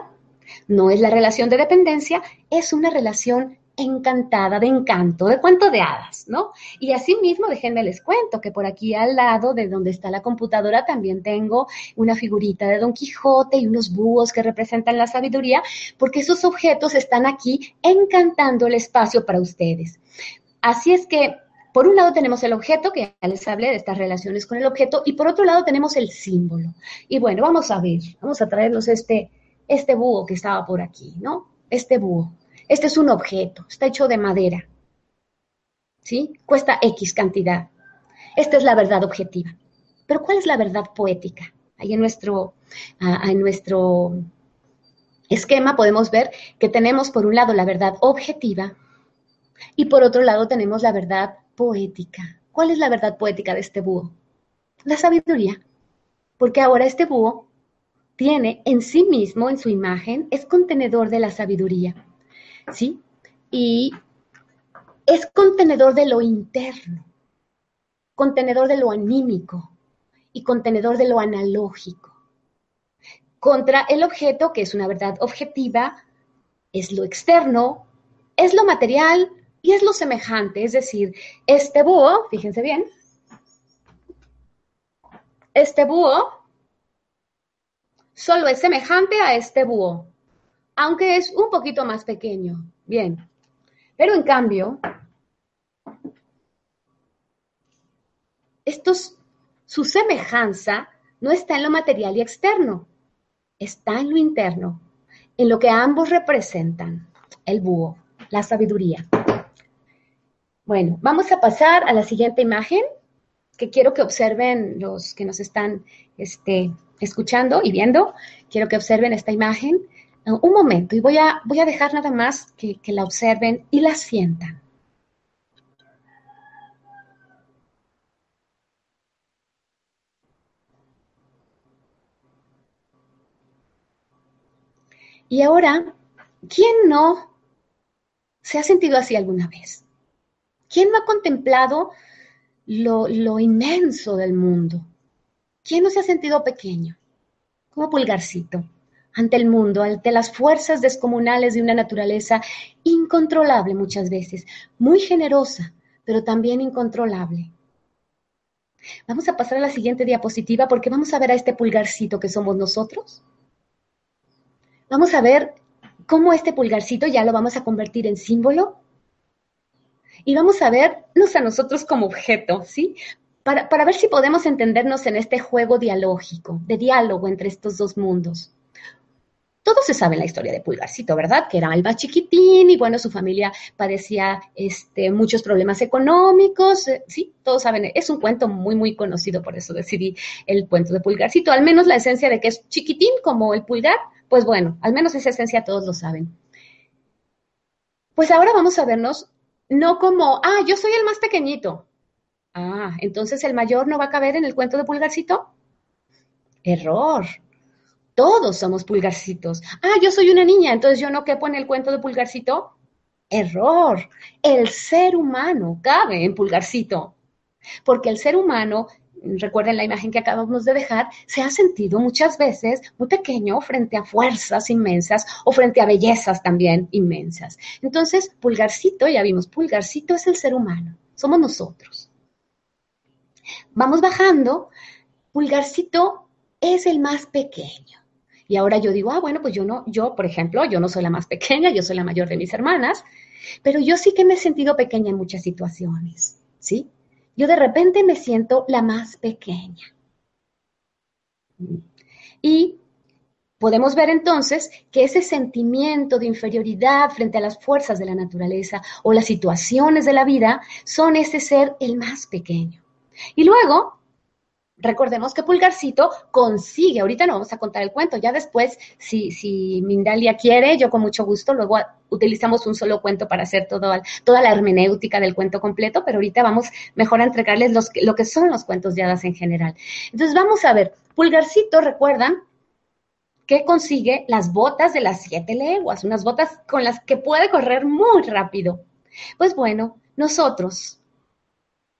no es la relación de dependencia, es una relación encantada, de encanto, de cuento de hadas, ¿no? Y asimismo, déjenme les cuento que por aquí al lado de donde está la computadora también tengo una figurita de Don Quijote y unos búhos que representan la sabiduría, porque esos objetos están aquí encantando el espacio para ustedes. Así es que por un lado tenemos el objeto, que ya les hablé de estas relaciones con el objeto, y por otro lado tenemos el símbolo. Y bueno, vamos a ver, vamos a traernos este, este búho que estaba por aquí, ¿no? Este búho. Este es un objeto, está hecho de madera. ¿Sí? Cuesta X cantidad. Esta es la verdad objetiva. Pero ¿cuál es la verdad poética? Ahí en nuestro, en nuestro esquema podemos ver que tenemos por un lado la verdad objetiva y por otro lado tenemos la verdad poética. ¿Cuál es la verdad poética de este búho? La sabiduría. Porque ahora este búho tiene en sí mismo, en su imagen, es contenedor de la sabiduría. ¿Sí? Y es contenedor de lo interno, contenedor de lo anímico y contenedor de lo analógico. Contra el objeto, que es una verdad objetiva, es lo externo, es lo material, y es lo semejante, es decir, este búho, fíjense bien, este búho solo es semejante a este búho, aunque es un poquito más pequeño. Bien, pero en cambio, estos, su semejanza no está en lo material y externo, está en lo interno, en lo que ambos representan, el búho, la sabiduría. Bueno, vamos a pasar a la siguiente imagen que quiero que observen los que nos están este, escuchando y viendo. Quiero que observen esta imagen un momento y voy a, voy a dejar nada más que, que la observen y la sientan. Y ahora, ¿quién no se ha sentido así alguna vez? ¿Quién no ha contemplado lo, lo, inmenso del mundo? ¿Quién no se ha sentido pequeño? Como pulgarcito, ante el mundo, ante las fuerzas descomunales de una naturaleza incontrolable muchas veces, muy generosa, pero también incontrolable. Vamos a pasar a la siguiente diapositiva porque vamos a ver a este pulgarcito que somos nosotros Vamos a ver cómo este pulgarcito ya lo vamos a convertir en símbolo y vamos a vernos a nosotros como objeto, ¿sí? Para, para, ver si podemos entendernos en este juego dialógico, de diálogo entre estos dos mundos. Todo se sabe en la historia de Pulgarcito, ¿verdad? Que era más chiquitín y bueno, su familia padecía este, muchos problemas económicos. Eh, sí, todos saben, es un cuento muy, muy conocido, por eso decidí el cuento de Pulgarcito. Al menos la esencia de que es chiquitín como el pulgar, pues bueno, al menos esa esencia todos lo saben. Pues ahora vamos a vernos no como, ah, yo soy el más pequeñito. Ah, entonces el mayor no va a caber en el cuento de pulgarcito. Error. Todos somos pulgarcitos. Ah, yo soy una niña, entonces yo no quepo en el cuento de pulgarcito. Error. El ser humano cabe en pulgarcito. Porque el ser humano recuerden la imagen que acabamos de dejar, se ha sentido muchas veces muy pequeño frente a fuerzas inmensas o frente a bellezas también inmensas. Entonces, pulgarcito, ya vimos, pulgarcito es el ser humano, somos nosotros. Vamos bajando, pulgarcito es el más pequeño. Y ahora yo digo, ah, bueno, pues yo no, yo, por ejemplo, yo no soy la más pequeña, yo soy la mayor de mis hermanas, pero yo sí que me he sentido pequeña en muchas situaciones, ¿sí? Yo de repente me siento la más pequeña. Y podemos ver entonces que ese sentimiento de inferioridad frente a las fuerzas de la naturaleza o las situaciones de la vida son ese ser el más pequeño. Y luego recordemos que Pulgarcito consigue, ahorita no vamos a contar el cuento, ya después, si, si Mindalia quiere, yo con mucho gusto, luego utilizamos un solo cuento para hacer todo, toda la hermenéutica del cuento completo, pero ahorita vamos mejor a entregarles los, lo que son los cuentos de hadas en general. Entonces vamos a ver, Pulgarcito, recuerdan, que consigue las botas de las siete leguas, unas botas con las que puede correr muy rápido. Pues bueno, nosotros,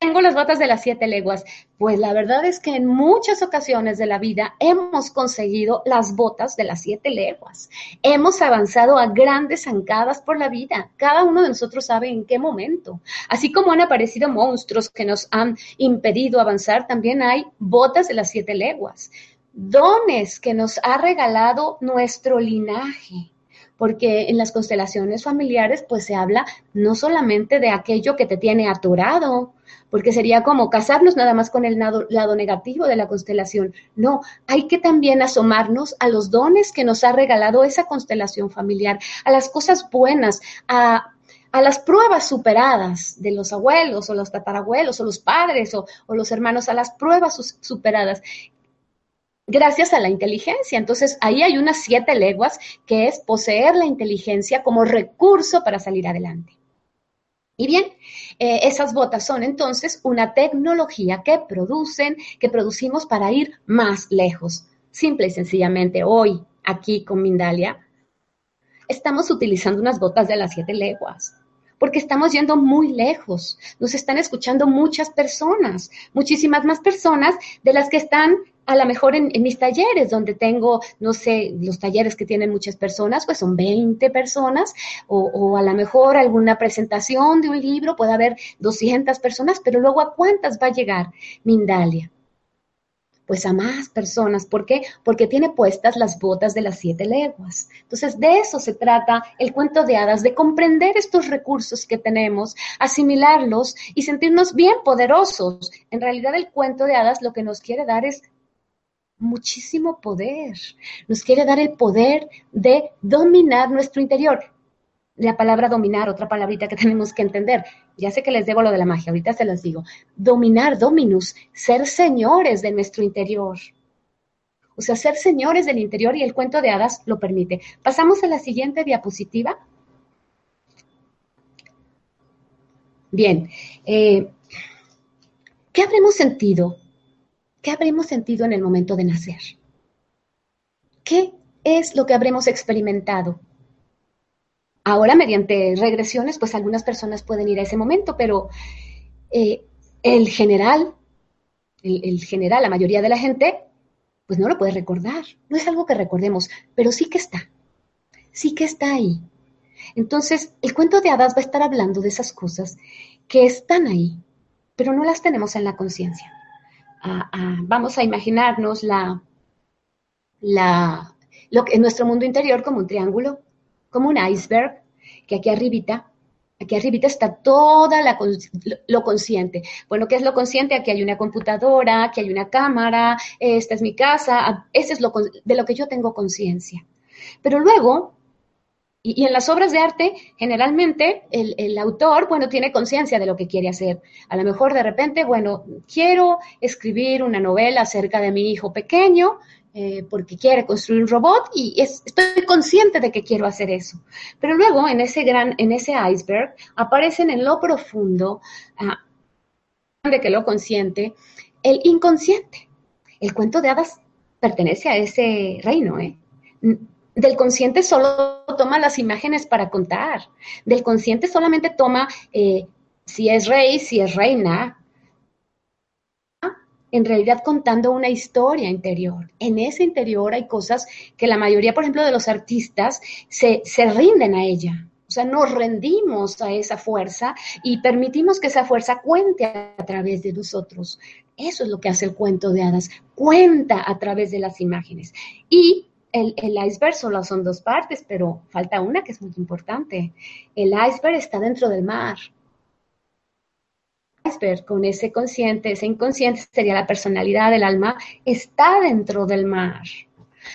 tengo las botas de las siete leguas. Pues la verdad es que en muchas ocasiones de la vida hemos conseguido las botas de las siete leguas. Hemos avanzado a grandes zancadas por la vida. Cada uno de nosotros sabe en qué momento. Así como han aparecido monstruos que nos han impedido avanzar, también hay botas de las siete leguas. Dones que nos ha regalado nuestro linaje porque en las constelaciones familiares pues se habla no solamente de aquello que te tiene aturado, porque sería como casarnos nada más con el lado, negativo de la constelación. No, hay que también asomarnos a los dones que nos ha regalado esa constelación familiar, a las cosas buenas, a, las pruebas superadas de los abuelos o los tatarabuelos o los padres o, o los hermanos, a las pruebas superadas gracias a la inteligencia. Entonces, ahí hay unas siete leguas que es poseer la inteligencia como recurso para salir adelante. Y bien, eh, esas botas son entonces una tecnología que producen, que producimos para ir más lejos. Simple y sencillamente, hoy, aquí con Mindalia, estamos utilizando unas botas de las siete leguas porque estamos yendo muy lejos. Nos están escuchando muchas personas, muchísimas más personas de las que están a lo mejor en, mis talleres, donde tengo, no sé, los talleres que tienen muchas personas, pues son 20 personas, o, o, a lo mejor alguna presentación de un libro, puede haber 200 personas, pero luego a cuántas va a llegar Mindalia. Pues a más personas. ¿Por qué? Porque tiene puestas las botas de las siete leguas. Entonces, de eso se trata el cuento de hadas, de comprender estos recursos que tenemos, asimilarlos y sentirnos bien poderosos. En realidad, el cuento de hadas lo que nos quiere dar es muchísimo poder. Nos quiere dar el poder de dominar nuestro interior. La palabra dominar, otra palabrita que <laughs> tenemos que entender. Ya sé que les debo lo de la magia, ahorita se los digo. Dominar, dominus, ser señores de nuestro interior. O sea, ser señores del interior y el cuento de hadas lo permite. Pasamos a la siguiente diapositiva. Bien, eh, ¿qué habremos sentido ¿Qué habremos sentido en el momento de nacer? ¿Qué es lo que habremos experimentado? Ahora, mediante regresiones, pues algunas personas pueden ir a ese momento, pero eh, el general, el, general, la mayoría de la gente, pues no lo puede recordar. No es algo que recordemos, pero sí que está. Sí que está ahí. Entonces, el cuento de hadas va a estar hablando de esas cosas que están ahí, pero no las tenemos en la conciencia vamos a imaginarnos la, la, lo que, en nuestro mundo interior como un triángulo, como un iceberg, que aquí arribita, aquí arribita está toda la, lo consciente. Bueno, ¿qué es lo consciente? Aquí hay una computadora, aquí hay una cámara, esta es mi casa, ese es lo de lo que yo tengo conciencia. Pero luego y, en las obras de arte, generalmente el, autor, bueno, tiene conciencia de lo que quiere hacer. A lo mejor de repente, bueno, quiero escribir una novela acerca de mi hijo pequeño, eh, porque quiere construir un robot y estoy consciente de que quiero hacer eso. Pero luego en ese gran, en ese iceberg, aparecen en lo profundo, ah, de que lo consciente, el inconsciente. El cuento de hadas pertenece a ese reino, ¿eh? Del consciente solo toma las imágenes para contar. Del consciente solamente toma eh, si es rey, si es reina. En realidad contando una historia interior. En ese interior hay cosas que la mayoría, por ejemplo, de los artistas se, se rinden a ella. O sea, nos rendimos a esa fuerza y permitimos que esa fuerza cuente a través de nosotros. Eso es lo que hace el cuento de hadas, cuenta a través de las imágenes. Y el, iceberg solo son dos partes, pero falta una que es muy importante. El iceberg está dentro del mar. El iceberg con ese consciente, ese inconsciente sería la personalidad del alma, está dentro del mar.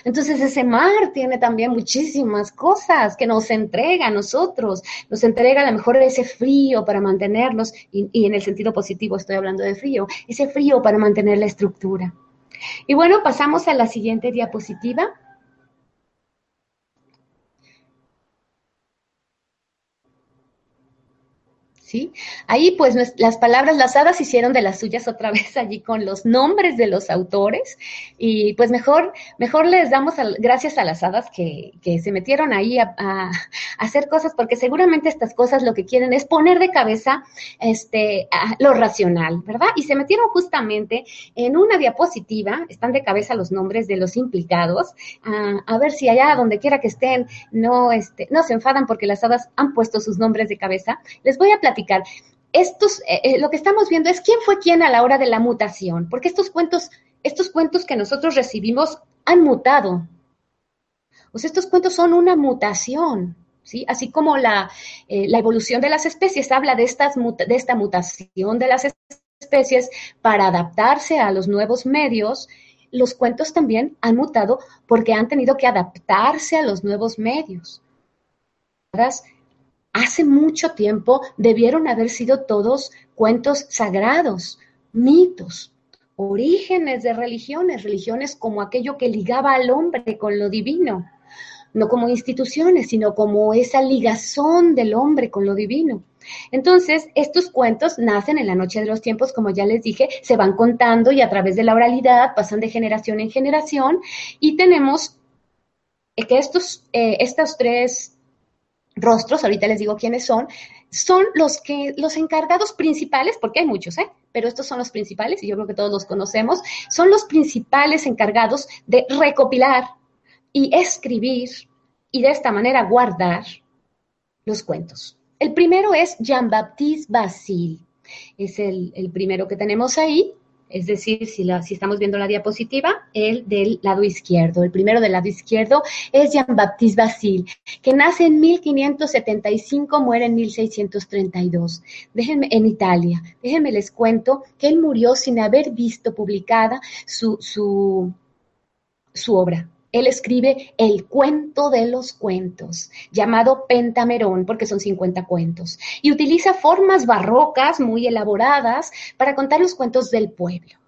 Entonces ese mar tiene también muchísimas cosas que nos entrega a nosotros, nos entrega a lo mejor ese frío para mantenernos, y, y en el sentido positivo estoy hablando de frío, ese frío para mantener la estructura. Y bueno, pasamos a la siguiente diapositiva. ¿Sí? Ahí pues las palabras, las hadas hicieron de las suyas otra <laughs> vez allí con los nombres de los autores y pues mejor, mejor les damos gracias a las hadas que, se metieron ahí a, hacer cosas porque seguramente estas cosas lo que quieren es poner de cabeza este, lo racional, ¿verdad? Y se metieron justamente en una diapositiva, están de cabeza los nombres de los implicados, a ver si allá donde quiera que estén no, este, no se enfadan porque las hadas han puesto sus nombres de cabeza. Les voy a platicar estos, eh, eh, lo que estamos viendo es quién fue quién a la hora de la mutación, porque estos cuentos, estos cuentos que nosotros recibimos han mutado. O sea, estos cuentos son una mutación, ¿sí? Así como la, eh, la evolución de las especies habla de, estas, de esta mutación de las especies para adaptarse a los nuevos medios, los cuentos también han mutado porque han tenido que adaptarse a los nuevos medios hace mucho tiempo debieron haber sido todos cuentos sagrados, mitos, orígenes de religiones, religiones como aquello que ligaba al hombre con lo divino, no como instituciones, sino como esa ligazón del hombre con lo divino. Entonces, estos cuentos nacen en la noche de los tiempos, como ya les dije, se van contando y a través de la oralidad pasan de generación en generación y tenemos que estos, eh, estos tres rostros, ahorita les digo quiénes son, son los que los encargados principales, porque hay muchos, ¿eh? pero estos son los principales, y yo creo que todos los conocemos, son los principales encargados de recopilar y escribir y de esta manera guardar los cuentos. El primero es Jean-Baptiste Basile, es el, el primero que tenemos ahí, es decir, si, la, si estamos viendo la diapositiva, el del lado izquierdo. El primero del lado izquierdo es Jean-Baptiste Basile, que nace en 1575, muere en 1632. Déjenme, en Italia. Déjenme les cuento que él murió sin haber visto publicada su, su, su obra él escribe el cuento de los cuentos, llamado Pentamerón, porque son 50 cuentos, y utiliza formas barrocas muy elaboradas para contar los cuentos del pueblo.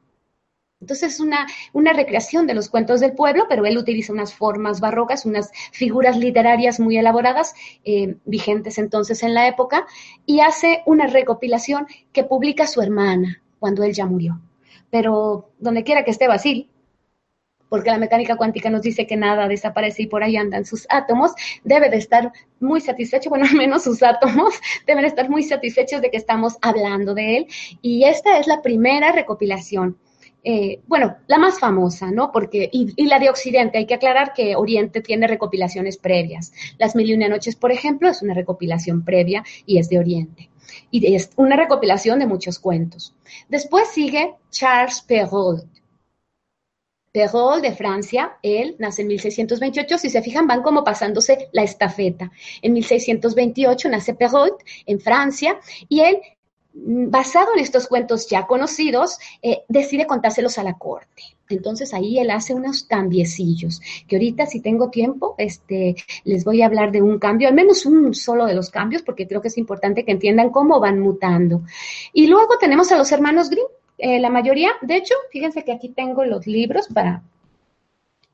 Entonces es una, una recreación de los cuentos del pueblo, pero él utiliza unas formas barrocas, unas figuras literarias muy elaboradas, eh, vigentes entonces en la época, y hace una recopilación que publica su hermana cuando él ya murió. Pero donde quiera que esté Basil, porque la mecánica cuántica nos dice que nada desaparece y por ahí andan sus átomos, debe de estar muy satisfecho, bueno, <laughs> al menos sus átomos deben estar muy satisfechos de que estamos hablando de él. Y esta es la primera recopilación. Eh, bueno, la más famosa, ¿no? Porque, y, la de Occidente, hay que aclarar que Oriente tiene recopilaciones previas. Las Mil y Una Noches, por ejemplo, es una recopilación previa y es de Oriente. Y es una recopilación de muchos cuentos. Después sigue Charles Perrault, Perrault de Francia, él nace en 1628, si se fijan van como pasándose la estafeta. En 1628 nace Perrault en Francia y él, mm, basado en estos cuentos ya conocidos, eh, decide contárselos a la corte. Entonces ahí él hace unos cambiecillos, que ahorita si tengo tiempo, este, les voy a hablar de un cambio, al menos un solo de los cambios, porque creo que es importante que entiendan cómo van mutando. Y luego tenemos a los hermanos Grimm, eh, la mayoría, de hecho, fíjense que aquí tengo los libros para,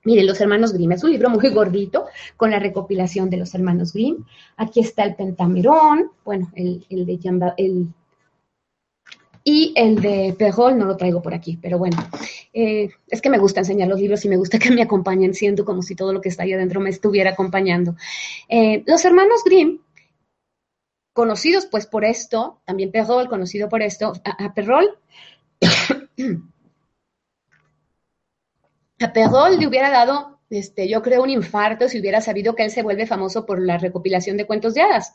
miren, Los Hermanos Grimm, es un libro muy gordito con la recopilación de los Hermanos Grimm. Aquí está el Pentamerón, bueno, el, el de Jamba, el, y el de Perrol no lo traigo por aquí, pero bueno, eh, es que me gusta enseñar los libros y me gusta que me acompañen, siento como si todo lo que está ahí adentro me estuviera acompañando. Eh, los hermanos Grimm, conocidos pues por esto, también Perrol, conocido por esto, a, a Perrol <coughs> a Perrault le hubiera dado, este, yo creo, un infarto si hubiera sabido que él se vuelve famoso por la recopilación de cuentos de hadas.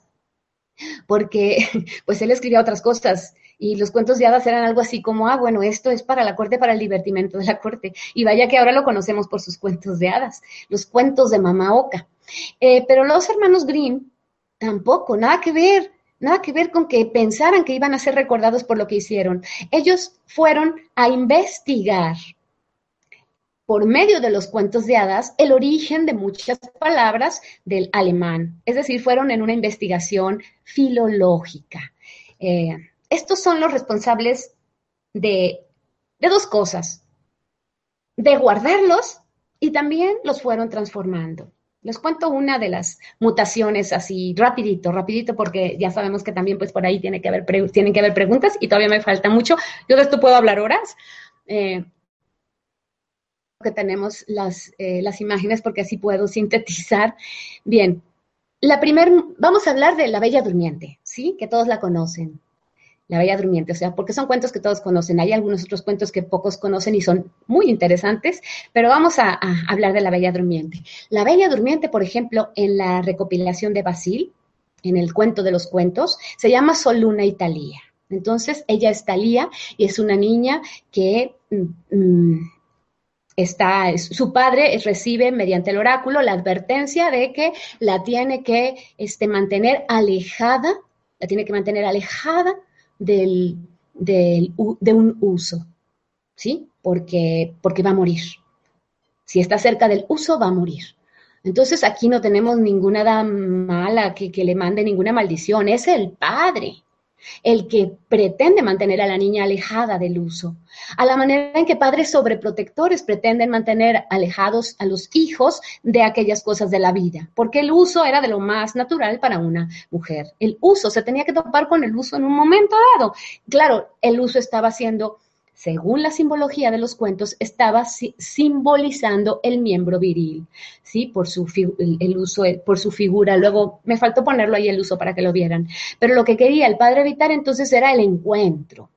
Porque, <laughs> pues él escribía otras cosas y los cuentos de hadas eran algo así como, ah, bueno, esto es para la corte, para el divertimento de la corte. Y vaya que ahora lo conocemos por sus cuentos de hadas, los cuentos de Mamá Oca. Eh, pero los hermanos Grimm tampoco, nada que ver nada que ver con que pensaran que iban a ser recordados por lo que hicieron. Ellos fueron a investigar por medio de los cuentos de hadas el origen de muchas palabras del alemán. Es decir, fueron en una investigación filológica. Eh, estos son los responsables de, de dos cosas, de guardarlos y también los fueron transformando. Les cuento una de las mutaciones así rapidito, rapidito, porque ya sabemos que también pues por ahí tiene que haber tienen que haber preguntas y todavía me falta mucho. Yo de esto puedo hablar horas. Eh, que tenemos las, eh, las imágenes porque así puedo sintetizar. Bien, la primer, vamos a hablar de la Bella Durmiente, ¿sí? Que todos la conocen. La Bella Durmiente, o sea, porque son cuentos que todos conocen. Hay algunos otros cuentos que pocos conocen y son muy interesantes, pero vamos a, hablar de la Bella Durmiente. La Bella Durmiente, por ejemplo, en la recopilación de Basil, en el cuento de los cuentos, se llama Soluna Italia. Entonces, ella es Talía y es una niña que mm, mm, está, su padre recibe mediante el oráculo la advertencia de que la tiene que este, mantener alejada, la tiene que mantener alejada del, de un uso, ¿sí? Porque, porque va a morir. Si está cerca del uso, va a morir. Entonces aquí no tenemos ninguna mala que, que le mande ninguna maldición, es el padre el que pretende mantener a la niña alejada del uso, a la manera en que padres sobreprotectores pretenden mantener alejados a los hijos de aquellas cosas de la vida, porque el uso era de lo más natural para una mujer. El uso, se tenía que topar con el uso en un momento dado. Claro, el uso estaba siendo según la simbología de los cuentos, estaba simbolizando el miembro viril, ¿sí? Por su, el, uso, por su figura. Luego me faltó ponerlo ahí el uso para que lo vieran. Pero lo que quería el padre evitar entonces era el encuentro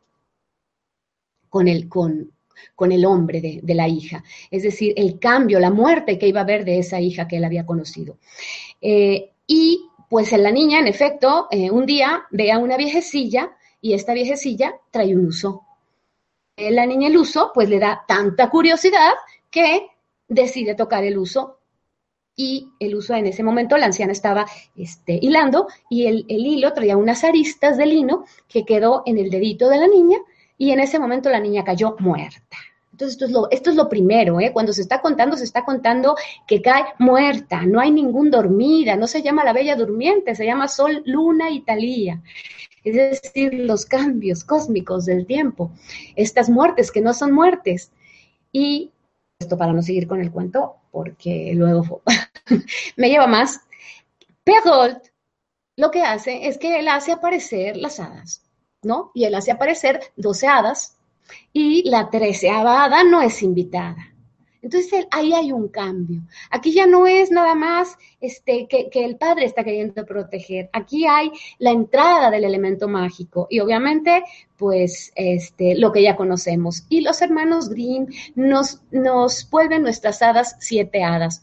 con el, con, con el hombre de, la hija. Es decir, el cambio, la muerte que iba a haber de esa hija que él había conocido. Eh, y pues en la niña, en efecto, eh, un día ve a una viejecilla y esta viejecilla trae un uso la niña el uso, pues le da tanta curiosidad que decide tocar el uso y el uso en ese momento la anciana estaba este, hilando y el, hilo traía unas aristas de lino que quedó en el dedito de la niña y en ese momento la niña cayó muerta. Entonces, esto es lo, esto es lo primero, ¿eh? cuando se está contando, se está contando que cae muerta, no hay ningún dormida, no se llama la bella durmiente, se llama Sol, Luna y Talía. Es decir, los cambios cósmicos del tiempo, estas muertes que no son muertes. Y esto para no seguir con el cuento, porque luego <laughs> me lleva más. Perrault lo que hace es que él hace aparecer las hadas, ¿no? Y él hace aparecer 12 hadas y la treceava hada no es invitada. Entonces ahí hay un cambio. Aquí ya no es nada más este, que, el padre está queriendo proteger. Aquí hay la entrada del elemento mágico y obviamente pues este, lo que ya conocemos. Y los hermanos Grimm nos, nos vuelven nuestras hadas siete hadas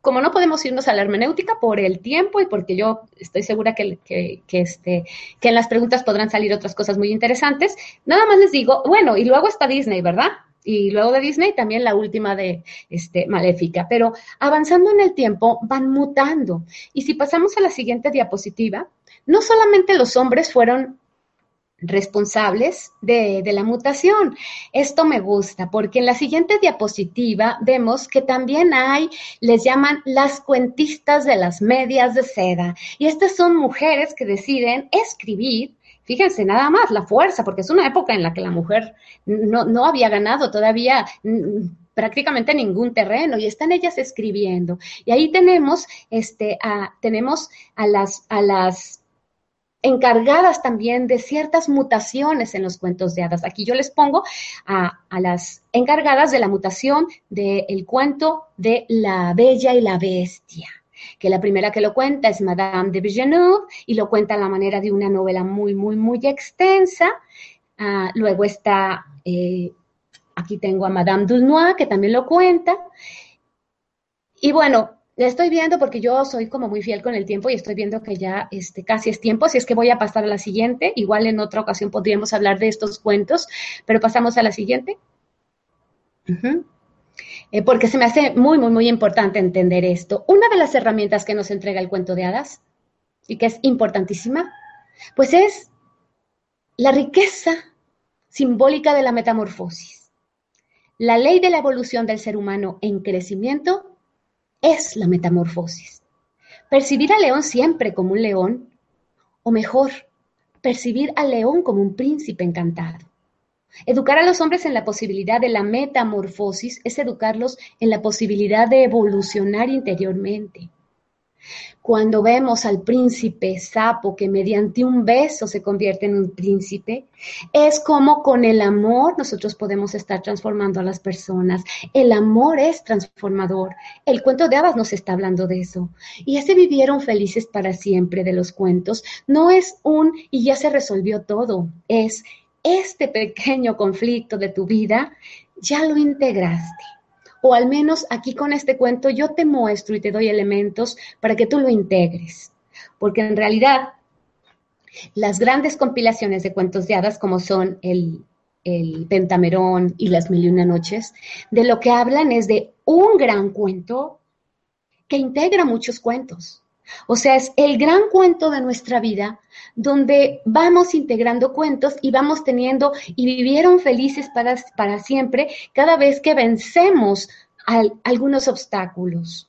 como no podemos irnos a la hermenéutica por el tiempo y porque yo estoy segura que, que, este, que en las preguntas podrán salir otras cosas muy interesantes, nada más les digo, bueno, y luego está Disney, ¿verdad? Y luego de Disney también la última de este, Maléfica, pero avanzando en el tiempo van mutando. Y si pasamos a la siguiente diapositiva, no solamente los hombres fueron responsables de, la mutación. Esto me gusta porque en la siguiente diapositiva vemos que también hay, les llaman las cuentistas de las medias de seda. Y estas son mujeres que deciden escribir. Fíjense, nada más la fuerza, porque es una época en la que la mujer no, no había ganado todavía mm, prácticamente ningún terreno y están ellas escribiendo. Y ahí tenemos, este, a, tenemos a las, a las encargadas también de ciertas mutaciones en los cuentos de hadas. Aquí yo les pongo a, las encargadas de la mutación del cuento de la Bella y la Bestia que la primera que lo cuenta es Madame de Villeneuve y lo cuenta a la manera de una novela muy, muy, muy extensa. Ah, luego está, eh, aquí tengo a Madame Dulnois, que también lo cuenta. Y bueno, la estoy viendo porque yo soy como muy fiel con el tiempo y estoy viendo que ya este, casi es tiempo, así es que voy a pasar a la siguiente. Igual en otra ocasión podríamos hablar de estos cuentos, pero pasamos a la siguiente. Eh, porque se me hace muy, muy, muy importante entender esto. Una de las herramientas que nos entrega el cuento de hadas y que es importantísima, pues es la riqueza simbólica de la metamorfosis. La ley de la evolución del ser humano en crecimiento es la metamorfosis. Percibir al león siempre como un león, o mejor, percibir al león como un príncipe encantado. Educar a los hombres en la posibilidad de la metamorfosis es educarlos en la posibilidad de evolucionar interiormente. Cuando vemos al príncipe sapo que mediante un beso se convierte en un príncipe, es como con el amor nosotros podemos estar transformando a las personas. El amor es transformador. El cuento de hadas nos está hablando de eso. Y ese vivieron felices para siempre de los cuentos no es un y ya se resolvió todo. Es este pequeño conflicto de tu vida, ya lo integraste o al menos aquí con este cuento yo te muestro y te doy elementos para que tú lo integres. Porque en realidad las grandes compilaciones de cuentos de hadas como son el, el Pentamerón y las Mil y Una Noches, de lo que hablan es de un gran cuento que integra muchos cuentos. O sea, es el gran cuento de nuestra vida donde vamos integrando cuentos y vamos teniendo y vivieron felices para, para siempre cada vez que vencemos algunos obstáculos.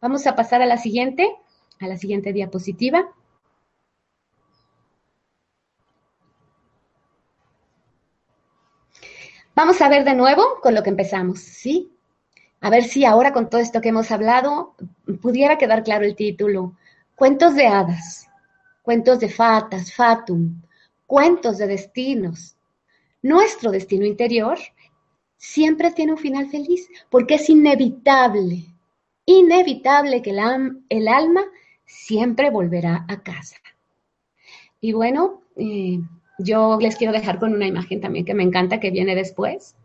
Vamos a pasar a la siguiente, a la siguiente diapositiva. Vamos a ver de nuevo con lo que empezamos, ¿sí? A ver si ahora con todo esto que hemos hablado pudiera quedar claro el título. Cuentos de hadas, cuentos de fatas, fatum, cuentos de destinos. Nuestro destino interior siempre tiene un final feliz, porque es inevitable, inevitable que el, alma siempre volverá a casa. Y bueno, eh, yo les quiero dejar con una imagen también que me encanta, que viene después,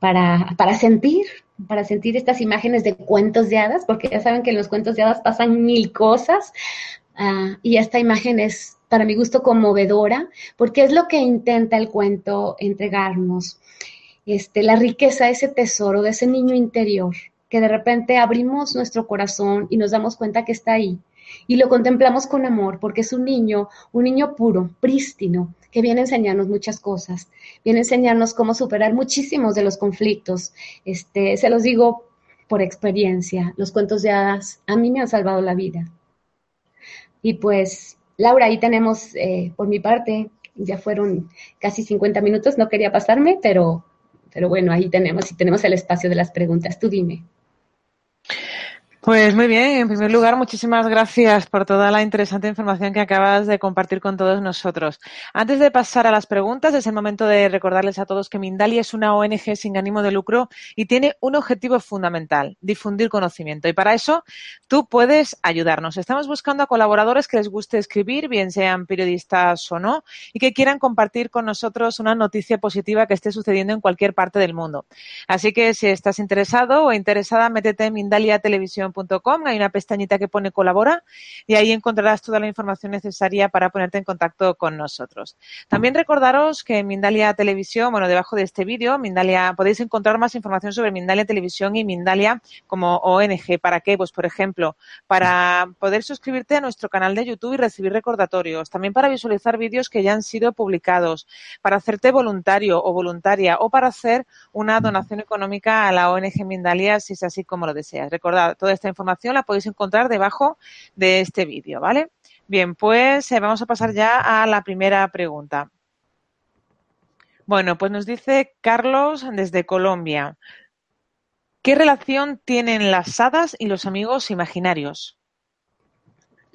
para, para sentir para sentir estas imágenes de cuentos de hadas, porque ya saben que en los cuentos de hadas pasan mil cosas. Ah, y esta imagen es para mi gusto, conmovedora, porque es lo que intenta el cuento entregarnos. Este, la riqueza, ese tesoro de ese niño interior, que de repente abrimos nuestro corazón y nos damos cuenta que está ahí. Y lo contemplamos con amor, porque es un niño, un niño puro, prístino, que viene a enseñarnos muchas cosas, viene a enseñarnos cómo superar muchísimos de los conflictos. Este, se los digo por experiencia, los cuentos de hadas a mí me han salvado la vida. Y pues, Laura, ahí tenemos, eh, por mi parte, ya fueron casi 50 minutos, no quería pasarme, pero, pero bueno, ahí tenemos y tenemos el espacio de las preguntas. Tú dime. Pues muy bien, en primer lugar, muchísimas gracias por toda la interesante información que acabas de compartir con todos nosotros. Antes de pasar a las preguntas, es el momento de recordarles a todos que Mindalia es una ONG sin ánimo de lucro y tiene un objetivo fundamental, difundir conocimiento. Y para eso tú puedes ayudarnos. Estamos buscando a colaboradores que les guste escribir, bien sean periodistas o no, y que quieran compartir con nosotros una noticia positiva que esté sucediendo en cualquier parte del mundo. Así que si estás interesado o interesada, métete en Mindalia Televisión hay una pestañita que pone colabora y ahí encontrarás toda la información necesaria para ponerte en contacto con nosotros. También recordaros que en Mindalia Televisión, bueno, debajo de este vídeo, Mindalia, podéis encontrar más información sobre Mindalia Televisión y Mindalia como ONG. ¿Para qué? Pues, por ejemplo, para poder suscribirte a nuestro canal de YouTube y recibir recordatorios. También para visualizar vídeos que ya han sido publicados, para hacerte voluntario o voluntaria o para hacer una donación económica a la ONG Mindalia si es así como lo deseas. Recordad, toda esta información la podéis encontrar debajo de este vídeo, ¿vale? Bien, pues eh, vamos a pasar ya a la primera pregunta. Bueno, pues nos dice Carlos desde Colombia. ¿Qué relación tienen las hadas y los amigos imaginarios?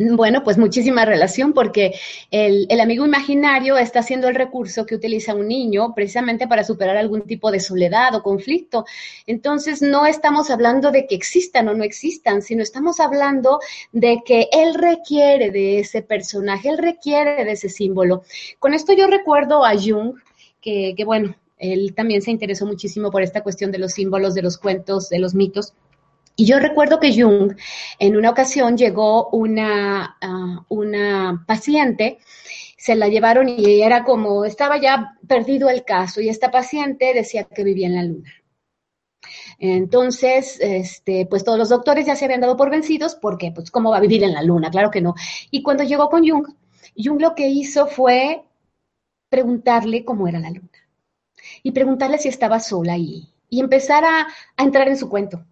Bueno, pues muchísima relación porque el, amigo imaginario está siendo el recurso que utiliza un niño precisamente para superar algún tipo de soledad o conflicto. Entonces, no estamos hablando de que existan o no existan, sino estamos hablando de que él requiere de ese personaje, él requiere de ese símbolo. Con esto yo recuerdo a Jung, que, que bueno, él también se interesó muchísimo por esta cuestión de los símbolos, de los cuentos, de los mitos. Y yo recuerdo que Jung, en una ocasión llegó una, ah, una paciente, se la llevaron y era como, estaba ya perdido el caso y esta paciente decía que vivía en la luna. Entonces, este, pues todos los doctores ya se habían dado por vencidos porque, pues, ¿cómo va a vivir en la luna? Claro que no. Y cuando llegó con Jung, Jung lo que hizo fue preguntarle cómo era la luna y preguntarle si estaba sola ahí y empezar a entrar en su cuento.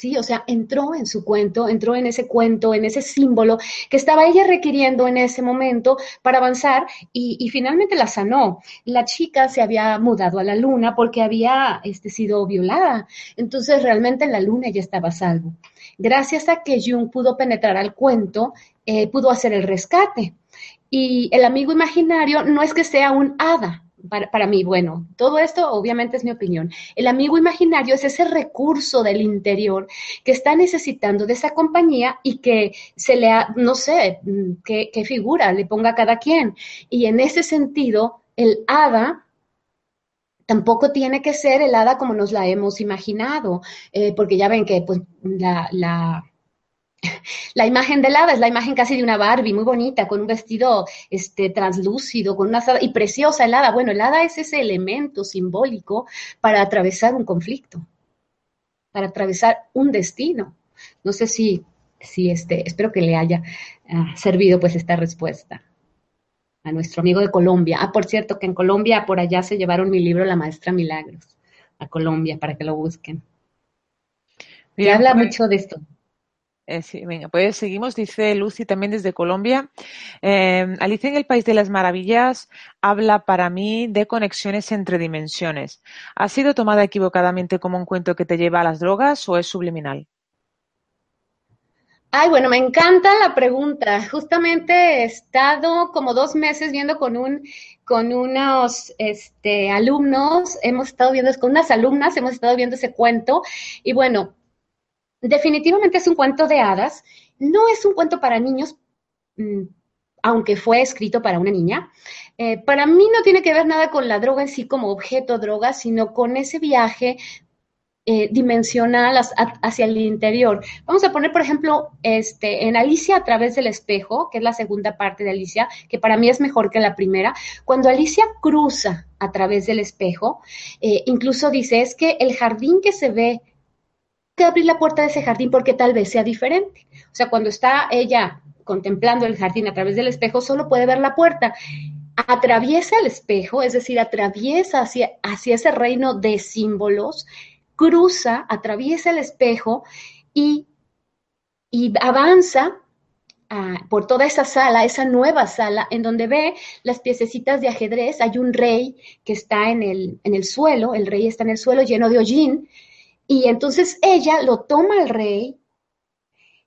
Sí, o sea, entró en su cuento, entró en ese cuento, en ese símbolo que estaba ella requiriendo en ese momento para avanzar y, finalmente la sanó. La chica se había mudado a la luna porque había este, sido violada. Entonces realmente en la luna ella estaba a salvo. Gracias a que Jung pudo penetrar al cuento, eh, pudo hacer el rescate. Y el amigo imaginario no es que sea un hada, para, mí, bueno, todo esto obviamente es mi opinión. El amigo imaginario es ese recurso del interior que está necesitando de esa compañía y que se le ha, no sé, mm, qué, figura le ponga a cada quien. Y en ese sentido, el hada tampoco tiene que ser el hada como nos la hemos imaginado, eh, porque ya ven que pues, la <laughs> la imagen del hada es la imagen casi de una Barbie, muy bonita, con un vestido este, translúcido, con una y preciosa el hada. Bueno, el hada es ese elemento simbólico para atravesar un conflicto, para atravesar un destino. No sé si, si este, espero que le haya ah, servido pues esta respuesta a nuestro amigo de Colombia. Ah, por cierto, que en Colombia por allá se llevaron mi libro La Maestra Milagros a Colombia para que lo busquen. Y habla mucho de esto. Eh, venga, pues seguimos, dice Lucy también desde Colombia. Eh, Alicia en el País de las Maravillas habla para mí de conexiones entre dimensiones. ¿Ha sido tomada equivocadamente como un cuento que te lleva a las drogas o es subliminal? Ay, bueno, me encanta la pregunta. Justamente he estado como dos meses viendo con un con unos este, alumnos, hemos estado viendo, con unas alumnas, hemos estado viendo ese cuento. Y bueno, definitivamente es un cuento de hadas. No es un cuento para niños, mm, aunque fue escrito para una niña. Eh, para mí no tiene que ver nada con la droga en sí como objeto droga, sino con ese viaje eh, dimensional hacia el interior. Vamos a poner, por ejemplo, este, en Alicia a través del espejo, que es la segunda parte de Alicia, que para mí es mejor que la primera. Cuando Alicia cruza a través del espejo, eh, incluso dice, es que el jardín que se ve, que abrir la puerta de ese jardín porque tal vez sea diferente. O sea, cuando está ella contemplando el jardín a través del espejo, solo puede ver la puerta atraviesa el espejo, es decir, atraviesa hacia, hacia, ese reino de símbolos cruza, atraviesa el espejo y, avanza ah, por toda esa sala, esa nueva sala, en donde ve las piececitas de ajedrez. Hay un rey que está en el, en el suelo, el rey está en el suelo lleno de hollín, y entonces ella lo toma al rey,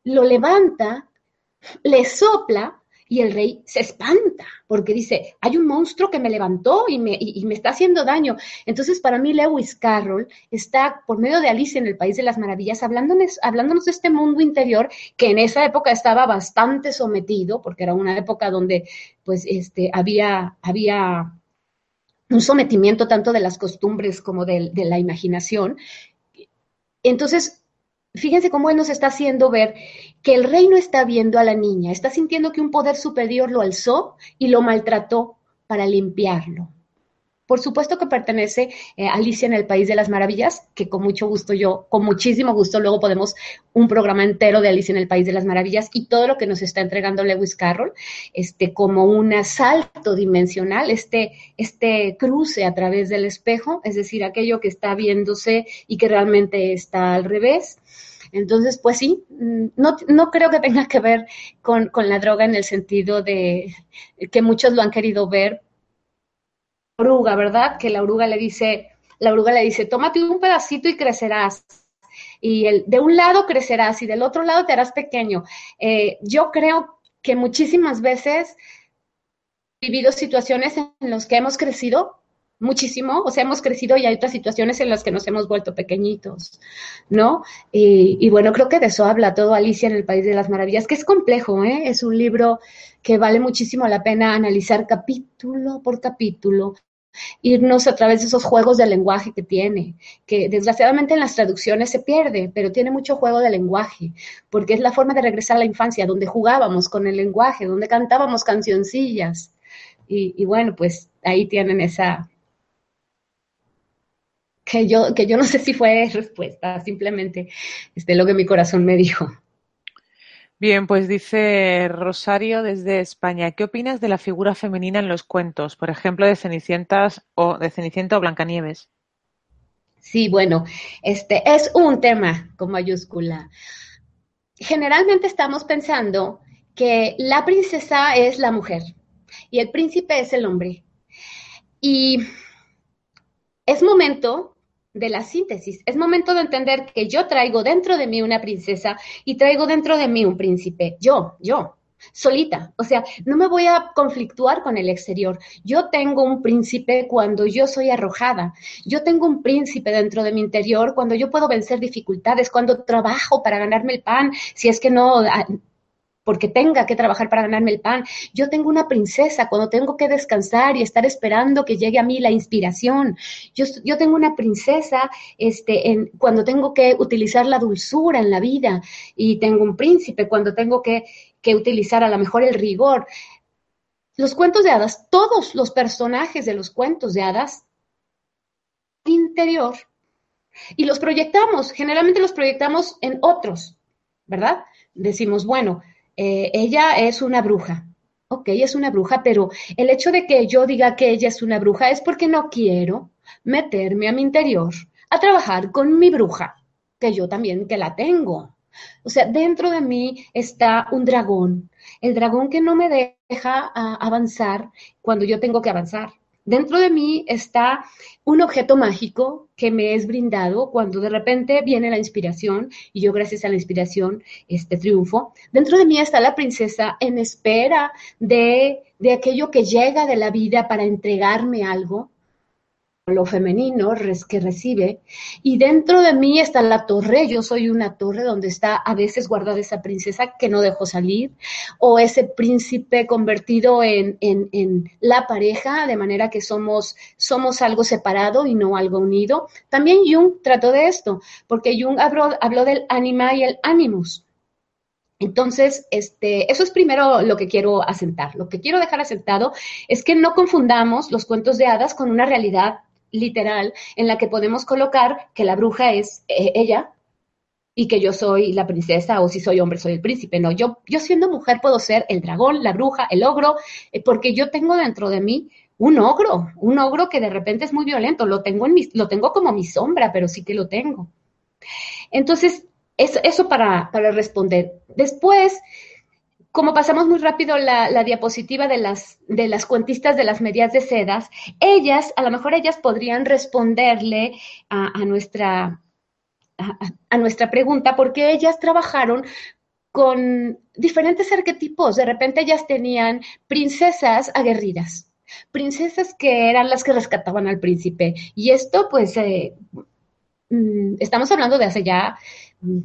lo levanta, le sopla y el rey se espanta porque dice, hay un monstruo que me levantó y me, me está haciendo daño. Entonces, para mí, Lewis Carroll está, por medio de Alicia en el País de las Maravillas, hablándonos, hablándonos de este mundo interior que en esa época estaba bastante sometido, porque era una época donde, pues, este, había, había un sometimiento tanto de las costumbres como de la imaginación. Entonces, fíjense cómo él nos está haciendo ver que el rey no está viendo a la niña, está sintiendo que un poder superior lo alzó y lo maltrató para limpiarlo. Por supuesto que pertenece eh, Alicia en el País de las Maravillas, que con mucho gusto yo, con muchísimo gusto, luego podemos un programa entero de Alicia en el País de las Maravillas y todo lo que nos está entregando Lewis Carroll, este, como un asalto dimensional, este, este cruce a través del espejo, es decir, aquello que está viéndose y que realmente está al revés. Entonces, pues sí, mm, no, no creo que tenga que ver con, con, la droga en el sentido de que muchos lo han querido ver. Oruga, ¿verdad? Que la oruga le dice, la oruga le dice, tómate un pedacito y crecerás. Y el, de un lado crecerás y del otro lado te harás pequeño. Eh, yo creo que muchísimas veces he vivido situaciones en las que hemos crecido muchísimo, o sea, hemos crecido y hay otras situaciones en las que nos hemos vuelto pequeñitos, ¿no? Y, bueno, creo que de eso habla todo Alicia en el País de las Maravillas, que es complejo, ¿eh? Es un libro que vale muchísimo la pena analizar capítulo por capítulo, irnos a través de esos juegos de lenguaje que tiene, que desgraciadamente en las traducciones se pierde, pero tiene mucho juego de lenguaje, porque es la forma de regresar a la infancia, donde jugábamos con el lenguaje, donde cantábamos cancioncillas. y bueno, pues ahí tienen esa, que yo, que yo no sé si fue respuesta, simplemente este, lo que mi corazón me dijo. Bien, pues dice Rosario desde España, ¿qué opinas de la figura femenina en los cuentos, por ejemplo, de Cenicientas o de Cenicienta o Blancanieves? Sí, bueno, este es un tema con mayúscula. Generalmente estamos pensando que la princesa es la mujer y el príncipe es el hombre. Y es momento de la síntesis. Es momento de entender que yo traigo dentro de mí una princesa y traigo dentro de mí un príncipe. Yo, yo, solita. O sea, no me voy a conflictuar con el exterior. Yo tengo un príncipe cuando yo soy arrojada. Yo tengo un príncipe dentro de mi interior cuando yo puedo vencer dificultades, cuando trabajo para ganarme el pan, si es que no ah, porque tenga que trabajar para ganarme el pan. Yo tengo una princesa cuando tengo que descansar y estar esperando que llegue a mí la inspiración. Yo, yo tengo una princesa este, cuando tengo que utilizar la dulzura en la vida y tengo un príncipe cuando tengo que, que utilizar a lo mejor el rigor. Los cuentos de hadas, todos los personajes de los cuentos de hadas interior y los proyectamos, generalmente los proyectamos en otros, ¿verdad? Decimos, bueno, eh, ella es una bruja. Ok, es una bruja, pero el hecho de que yo diga que ella es una bruja es porque no quiero meterme a mi interior a trabajar con mi bruja, que yo también que la tengo. O sea, dentro de mí está un dragón, el dragón que no me deja ah, avanzar cuando yo tengo que avanzar. Dentro de mí está un objeto mágico que me es brindado cuando de repente viene la inspiración y yo gracias a la inspiración este triunfo. Dentro de mí está la princesa en espera de, de aquello que llega de la vida para entregarme algo. Lo femenino que recibe, y dentro de mí está la torre, yo soy una torre donde está a veces guardada esa princesa que no dejó salir, o ese príncipe convertido en, en, la pareja, de manera que somos, somos algo separado y no algo unido. También Jung trató de esto, porque Jung habló, habló del anima y el animus. Entonces, este, eso es primero lo que quiero asentar. Lo que quiero dejar asentado es que no confundamos los cuentos de hadas con una realidad literal en la que podemos colocar que la bruja es eh, ella y que yo soy la princesa o si soy hombre soy el príncipe. No, yo, yo siendo mujer puedo ser el dragón, la bruja, el ogro, eh, porque yo tengo dentro de mí un ogro, un ogro que de repente es muy violento, lo tengo, en lo tengo como mi sombra, pero sí que lo tengo. Entonces, eso, eso para, para responder. Después, como pasamos muy rápido la, diapositiva de las, de las cuentistas de las medias de sedas, ellas, a lo mejor ellas podrían responderle a, nuestra, pregunta, porque ellas trabajaron con diferentes arquetipos. De repente ellas tenían princesas aguerridas, princesas que eran las que rescataban al príncipe. Y esto, pues, eh, mm, estamos hablando de hace ya mm,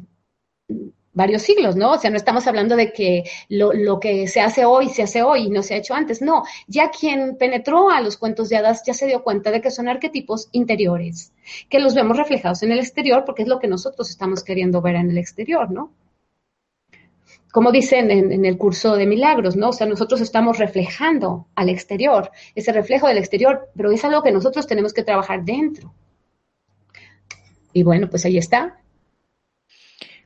varios siglos, ¿no? O sea, no estamos hablando de que lo, que se hace hoy se hace hoy y no se ha hecho antes, no. Ya quien penetró a los cuentos de hadas ya se dio cuenta de que son arquetipos interiores, que los vemos reflejados en el exterior porque es lo que nosotros estamos queriendo ver en el exterior, ¿no? Como dicen en, en el curso de milagros, ¿no? O sea, nosotros estamos reflejando al exterior, ese reflejo del exterior, pero es algo que nosotros tenemos que trabajar dentro. Y bueno, pues ahí está.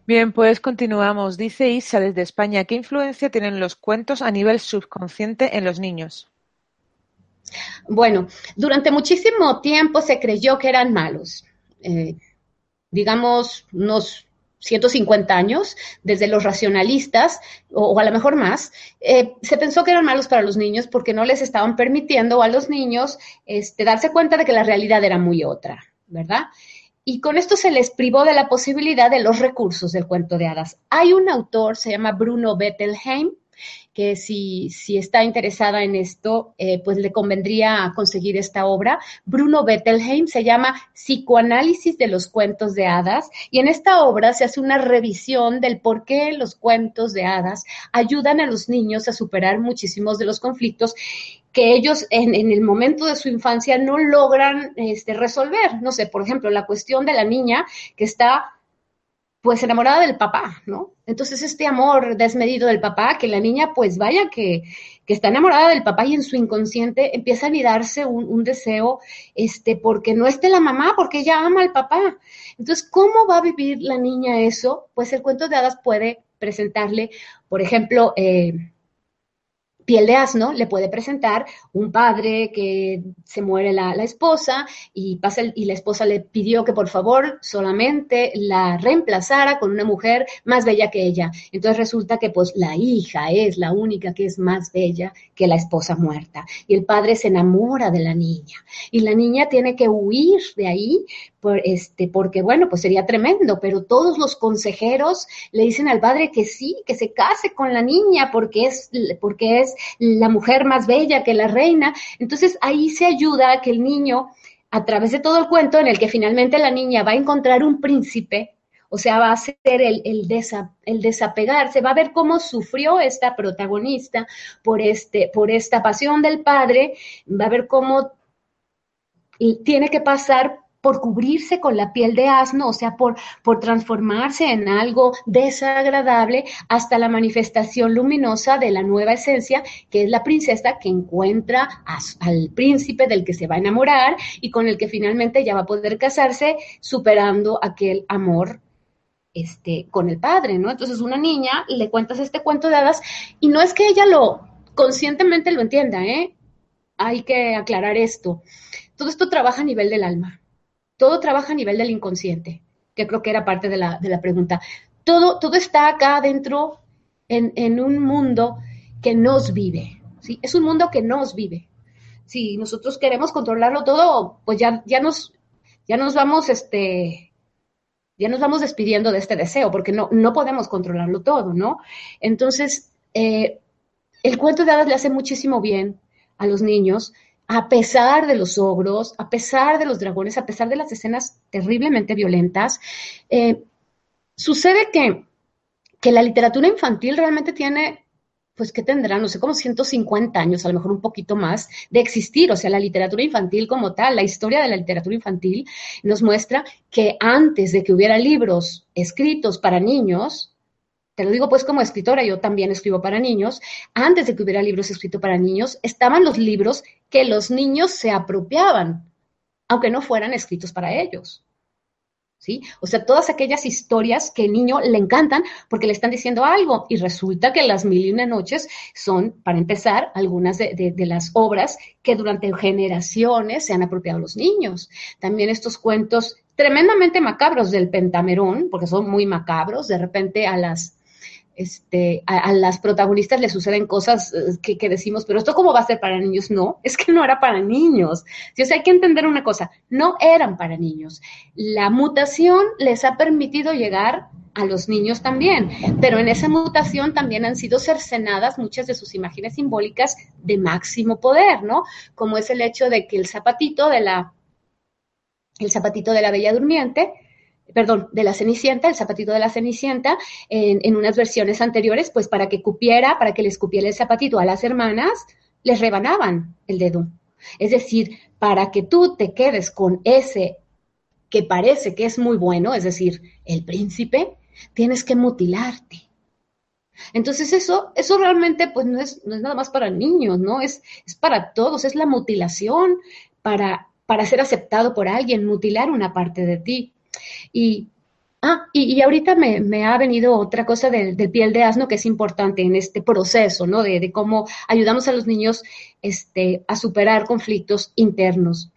Bien, pues continuamos. Dice Isa desde España, ¿qué influencia tienen los cuentos a nivel subconsciente en los niños? Bueno, durante muchísimo tiempo se creyó que eran malos. Eh, digamos, unos 150 años, desde los racionalistas, o, a lo mejor más, eh, se pensó que eran malos para los niños porque no les estaban permitiendo a los niños este, darse cuenta de que la realidad era muy otra, ¿verdad? Y con esto se les privó de la posibilidad de los recursos del cuento de hadas. Hay un autor, se llama Bruno Bettelheim, que si, si está interesada en esto, eh, pues le convendría conseguir esta obra. Bruno Bettelheim se llama Psicoanálisis de los cuentos de hadas y en esta obra se hace una revisión del por qué los cuentos de hadas ayudan a los niños a superar muchísimos de los conflictos que ellos en, el momento de su infancia no logran este, resolver. No sé, por ejemplo, la cuestión de la niña que está pues enamorada del papá, ¿no? Entonces este amor desmedido del papá, que la niña pues vaya que, que está enamorada del papá y en su inconsciente empieza a anidarse un, un, deseo, este, porque no esté la mamá, porque ella ama al papá. Entonces, ¿cómo va a vivir la niña eso? Pues el cuento de hadas puede presentarle, por ejemplo, eh, piel de asno le puede presentar un padre que se muere la, esposa y, pasa y la esposa le pidió que por favor solamente la reemplazara con una mujer más bella que ella. Entonces resulta que pues la hija es la única que es más bella que la esposa muerta. Y el padre se enamora de la niña y la niña tiene que huir de ahí por este, porque bueno, pues sería tremendo, pero todos los consejeros le dicen al padre que sí, que se case con la niña porque es, porque es la mujer más bella que la reina. Entonces ahí se ayuda a que el niño, a través de todo el cuento en el que finalmente la niña va a encontrar un príncipe, o sea, va a ser el, el, el, desapegarse, va a ver cómo sufrió esta protagonista por, este, por esta pasión del padre, va a ver cómo tiene que pasar por cubrirse con la piel de asno, o sea, por, por transformarse en algo desagradable hasta la manifestación luminosa de la nueva esencia, que es la princesa que encuentra al príncipe del que se va a enamorar y con el que finalmente ya va a poder casarse, superando aquel amor este, con el padre, ¿no? Entonces una niña le cuentas este cuento de hadas y no es que ella lo conscientemente lo entienda, ¿eh? Hay que aclarar esto. Todo esto trabaja a nivel del alma. Todo trabaja a nivel del inconsciente, que creo que era parte de la, pregunta. Todo, todo está acá adentro en, un mundo que nos vive. ¿sí? Es un mundo que nos vive. Si nosotros queremos controlarlo todo, pues ya, ya, nos, ya nos vamos, este, ya nos vamos despidiendo de este deseo, porque no, no podemos controlarlo todo, ¿no? Entonces, eh, el cuento de hadas le hace muchísimo bien a los niños a pesar de los ogros, a pesar de los dragones, a pesar de las escenas terriblemente violentas, eh, sucede que, que la literatura infantil realmente tiene pues, ¿qué tendrá? No sé, como 150 años, a lo mejor un poquito más, de existir. O sea, la literatura infantil como tal, la historia de la literatura infantil nos muestra que antes de que hubiera libros escritos para niños, te lo digo pues como escritora, yo también escribo para niños, antes de que hubiera libros escritos para niños, estaban los libros que los niños se apropiaban, aunque no fueran escritos para ellos. ¿Sí? O sea, todas aquellas historias que el niño le encantan porque le están diciendo algo y resulta que las mil y una noches son, para empezar, algunas de, las obras que durante generaciones se han apropiado los niños. También estos cuentos tremendamente macabros del Pentamerón, porque son muy macabros, de repente a las este, a, las protagonistas le suceden cosas eh, que, decimos, pero esto cómo va a ser para niños? No, <laughs> es que no era para niños. o sea, hay que entender una cosa, no eran para niños. La mutación les ha permitido llegar a los niños también, pero en esa mutación también han sido cercenadas muchas de sus imágenes simbólicas de máximo poder, ¿no? Como es el hecho de que el zapatito de la, el zapatito de la Bella Durmiente, perdón, de la Cenicienta, el zapatito de la Cenicienta, en, unas versiones anteriores, pues para que cupiera, para que les cupiera el zapatito a las hermanas, les rebanaban el dedo. Es decir, para que tú te quedes con ese que parece que es muy bueno, es decir, el príncipe, tienes que mutilarte. Entonces eso, eso realmente pues no es, no es nada más para niños, ¿no? Es, es para todos, es la mutilación para, para ser aceptado por alguien, mutilar una parte de ti. Y, ah, y, ahorita me, ha venido otra cosa del, piel de asno que es importante en este proceso, ¿no? De, de cómo ayudamos a los niños este, a superar conflictos internos,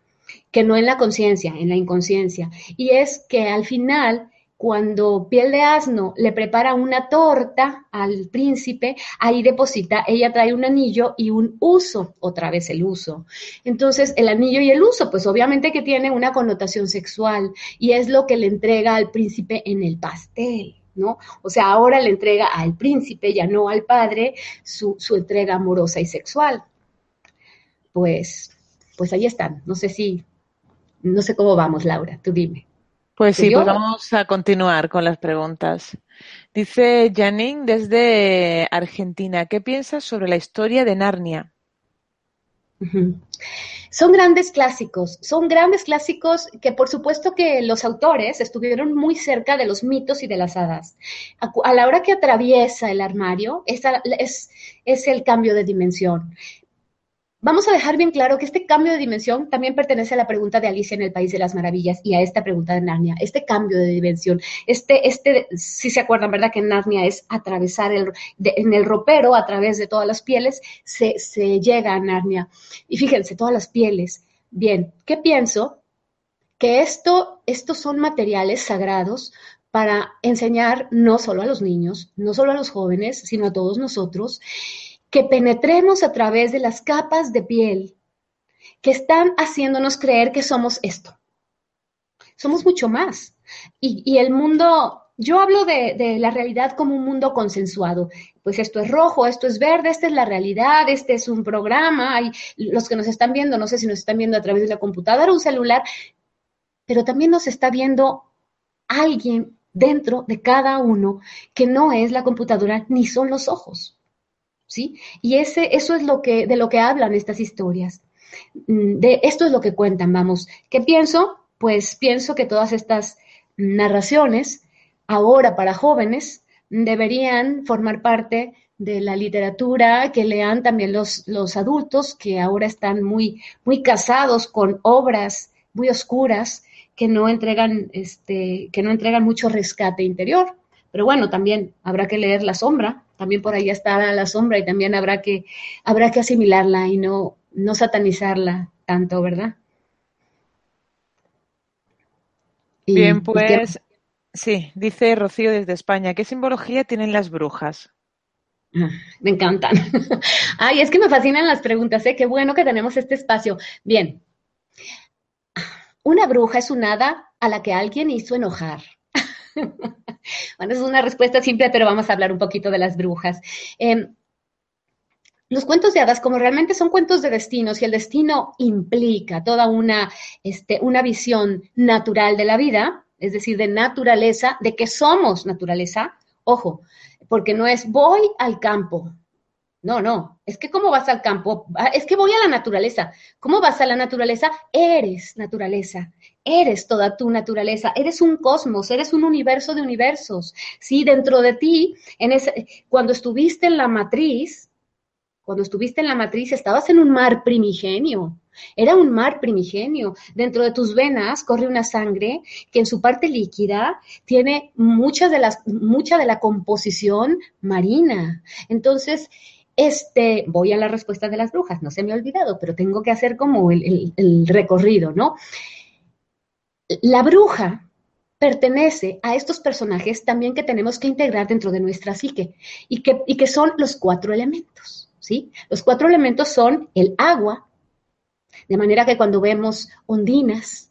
que no en la conciencia, en la inconsciencia. Y es que al final cuando Piel de Asno le prepara una torta al príncipe, ahí deposita, ella trae un anillo y un uso, otra vez el uso. Entonces, el anillo y el uso, pues obviamente que tiene una connotación sexual y es lo que le entrega al príncipe en el pastel. ¿No? O sea, ahora le entrega al príncipe, ya no al padre, su, su entrega amorosa y sexual. Pues, pues ahí están. No sé si, no sé cómo vamos, Laura, tú dime. Pues sí, pues vamos a continuar con las preguntas. Dice Janine desde Argentina, ¿qué piensas sobre la historia de Narnia? Son grandes clásicos, son grandes clásicos que por supuesto que los autores estuvieron muy cerca de los mitos y de las hadas. A, la hora que atraviesa el armario, es, es el cambio de dimensión. Vamos a dejar bien claro que este cambio de dimensión también pertenece a la pregunta de Alicia en el País de las Maravillas y a esta pregunta de Narnia. Este cambio de dimensión, este, este, si se acuerdan, ¿verdad? Que Narnia es atravesar el, en el ropero a través de todas las pieles, se, se llega a Narnia. Y fíjense, todas las pieles. Bien, ¿qué pienso? Que esto, estos son materiales sagrados para enseñar no solo a los niños, no solo a los jóvenes, sino a todos nosotros que penetremos a través de las capas de piel que están haciéndonos creer que somos esto. Somos mucho más. Y, el mundo, yo hablo de, la realidad como un mundo consensuado. Pues esto es rojo, esto es verde, esta es la realidad, este es un programa. Hay los que nos están viendo, no sé si nos están viendo a través de la computadora o un celular, pero también nos está viendo alguien dentro de cada uno que no es la computadora ni son los ojos. ¿Sí? Y ese, eso es lo que, de lo que hablan estas historias. Mm, de esto es lo que cuentan, vamos. ¿Qué pienso? Pues pienso que todas estas narraciones, ahora para jóvenes, deberían formar parte de la literatura que lean también los, los adultos que ahora están muy, muy casados con obras muy oscuras que no entregan, este, que no entregan mucho rescate interior. Pero bueno, también habrá que leer La Sombra, también por ahí está La Sombra y también habrá que, habrá que asimilarla y no, no satanizarla tanto, ¿verdad? Bien, pues sí, dice Rocío desde España, ¿qué simbología tienen las brujas? <laughs> Me encantan. <laughs> Ay, es que me fascinan las preguntas, ¿eh? Qué bueno que tenemos este espacio. Bien. Una bruja es un hada a la que alguien hizo enojar. <laughs> bueno, es una respuesta simple, pero vamos a hablar un poquito de las brujas. Em, los cuentos de hadas, como realmente son cuentos de destinos y el destino implica toda una, este, una visión natural de la vida, es decir, de naturaleza, de que somos naturaleza, ojo, porque no es voy al campo. No, no, es que ¿cómo vas al campo? Es que voy a la naturaleza. ¿Cómo vas a la naturaleza? Eres naturaleza, eres toda tu naturaleza, eres un cosmos, eres un universo de universos. Sí, dentro de ti, cuando estuviste en la matriz, cuando estuviste en la matriz, estabas en un mar primigenio. Era un mar primigenio. Dentro de tus venas corre una sangre que en su parte líquida tiene mucha de, las, mucha de la composición marina. Entonces, este, voy a la respuesta de las brujas, no se me ha olvidado, pero tengo que hacer como el, recorrido, ¿no? La bruja pertenece a estos personajes también que tenemos que integrar dentro de nuestra psique y que, y que son los cuatro elementos, ¿sí? Los cuatro elementos son el agua, de manera que cuando vemos ondinas,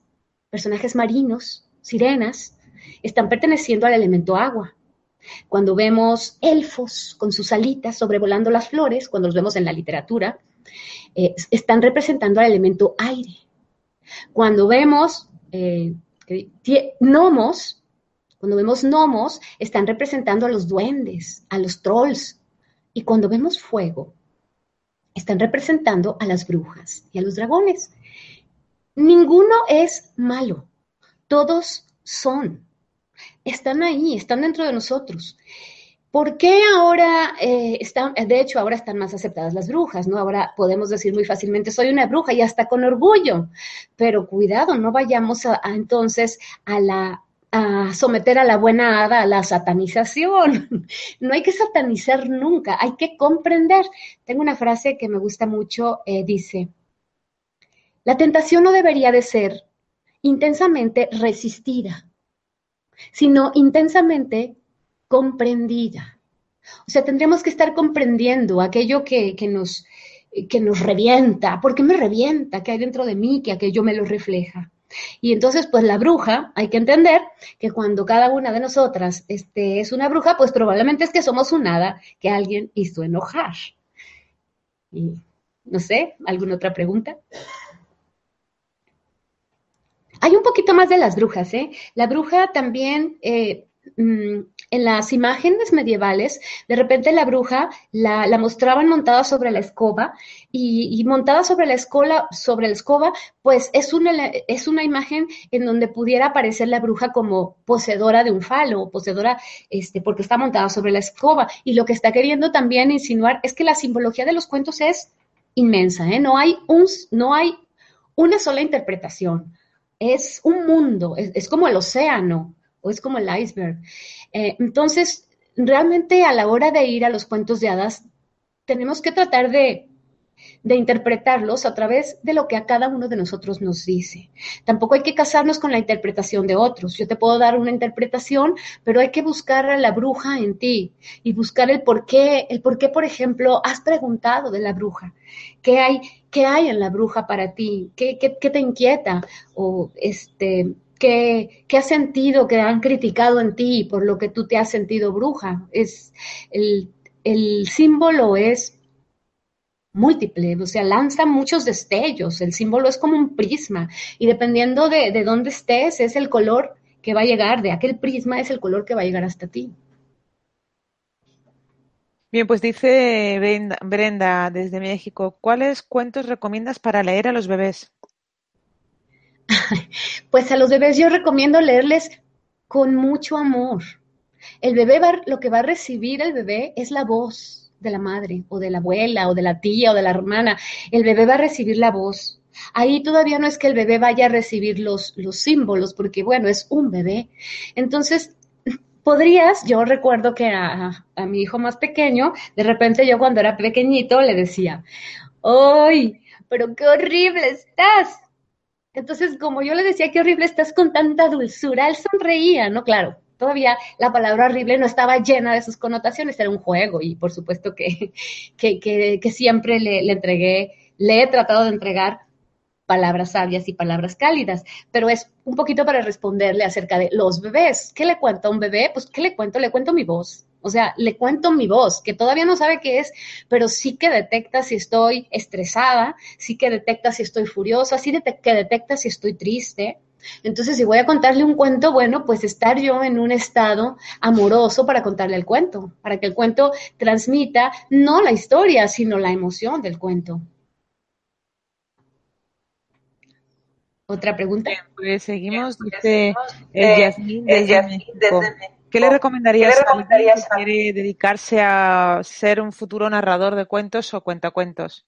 personajes marinos, sirenas, están perteneciendo al elemento agua. Cuando vemos elfos con sus alitas sobrevolando las flores, cuando los vemos en la literatura, eh, están representando al elemento aire. Cuando vemos eh, gnomos, cuando vemos gnomos, están representando a los duendes, a los trolls. Y cuando vemos fuego, están representando a las brujas y a los dragones. Ninguno es malo, todos son, están ahí, están dentro de nosotros. ¿Por qué ahora eh, están, de hecho, ahora están más aceptadas las brujas, ¿no? Ahora podemos decir muy fácilmente, soy una bruja y hasta con orgullo, pero cuidado, no vayamos a, entonces a someter a la buena hada a la satanización. <laughs> No hay que satanizar nunca, hay que comprender. Tengo una frase que me gusta mucho, eh, dice, la tentación no debería de ser intensamente resistida, sino intensamente comprendida. O sea, tendríamos que estar comprendiendo aquello que, nos, que nos revienta. ¿Por qué me revienta? ¿Qué hay dentro de mí que aquello me lo refleja? Y entonces, pues la bruja, hay que entender que cuando cada una de nosotras este, es una bruja, pues probablemente es que somos un hada que alguien hizo enojar. Y no sé, ¿alguna otra pregunta? Hay un poquito más de las brujas, ¿eh? La bruja también, eh, mm, en las imágenes medievales, de repente la bruja la, mostraban montada sobre la escoba y, montada sobre la, escola, sobre la escoba, pues es una, es una imagen en donde pudiera aparecer la bruja como poseedora de un falo, poseedora, este, porque está montada sobre la escoba. Y lo que está queriendo también insinuar es que la simbología de los cuentos es inmensa, ¿eh? No hay, un, no hay una sola interpretación es un mundo, es, como el océano o es como el iceberg. Eh, entonces, realmente a la hora de ir a los cuentos de hadas, tenemos que tratar de de interpretarlos a través de lo que a cada uno de nosotros nos dice. Tampoco hay que casarnos con la interpretación de otros. Yo te puedo dar una interpretación, pero hay que buscar a la bruja en ti y buscar el por qué, el por qué, por ejemplo, has preguntado de la bruja. ¿Qué hay, qué hay en la bruja para ti? ¿Qué, qué, te inquieta? O este, ¿Qué, ¿Qué, has sentido que han criticado en ti por lo que tú te has sentido bruja? Es el, el símbolo es múltiple, o sea, lanza muchos destellos, el símbolo es como un prisma y dependiendo de, de dónde estés es el color que va a llegar, de aquel prisma es el color que va a llegar hasta ti. Bien, pues dice Brenda desde México, ¿cuáles cuentos recomiendas para leer a los bebés? <laughs> Pues a los bebés yo recomiendo leerles con mucho amor. El bebé va, lo que va a recibir el bebé es la voz, de la madre o de la abuela o de la tía o de la hermana, el bebé va a recibir la voz. Ahí todavía no es que el bebé vaya a recibir los, los símbolos, porque bueno, es un bebé. Entonces, podrías, yo recuerdo que a, a, mi hijo más pequeño, de repente yo cuando era pequeñito le decía, ¡ay, pero qué horrible estás! Entonces, como yo le decía, qué horrible estás con tanta dulzura, él sonreía, ¿no? Claro, todavía la palabra horrible no estaba llena de sus connotaciones, era un juego y por supuesto <laughs> que, que, siempre le, le, entregué, le he tratado de entregar palabras sabias y palabras cálidas, pero es un poquito para responderle acerca de los bebés. ¿Qué le cuento a un bebé? Pues, ¿qué le cuento? Le cuento mi voz. O sea, le cuento mi voz, que todavía no sabe qué es, pero sí que detecta si estoy estresada, sí que detecta si estoy furiosa, sí que detecta si estoy triste. Entonces, si voy a contarle un cuento, bueno, pues estar yo en un estado amoroso para contarle el cuento, para que el cuento transmita no la historia, sino la emoción del cuento. ¿Otra pregunta? pues seguimos, dice el Yasmín ¿Qué le recomendarías, a alguien que quiere dedicarse a ser un futuro narrador de cuentos o cuentacuentos?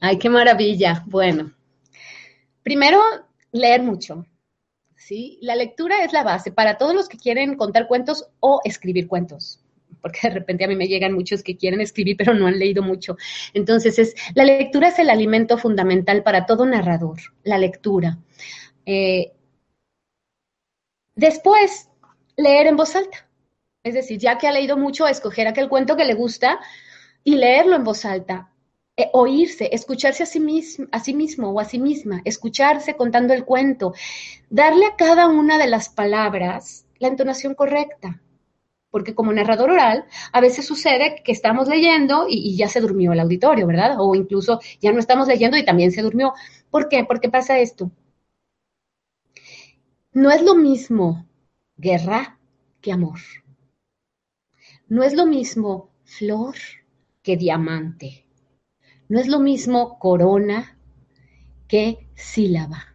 Ay, qué maravilla. Bueno, primero leer mucho. ¿sí? La lectura es la base para todos los que quieren contar cuentos o escribir cuentos porque de repente a mí me llegan muchos que quieren escribir pero no han leído mucho. Entonces, es, la lectura es el alimento fundamental para todo narrador, la lectura. Eh, después, leer en voz alta. Es decir, ya que ha leído mucho, escoger aquel cuento que le gusta y leerlo en voz alta. Eh, oírse, escucharse a sí, mismo, a sí mismo o a sí misma, escucharse contando el cuento, darle a cada una de las palabras la entonación correcta porque como narrador oral, a veces sucede que estamos leyendo y, ya se durmió el auditorio, ¿verdad? O incluso ya no estamos leyendo y también se durmió. ¿Por qué? ¿Por qué pasa esto? No es lo mismo guerra que amor. No es lo mismo flor que diamante. No es lo mismo corona que sílaba.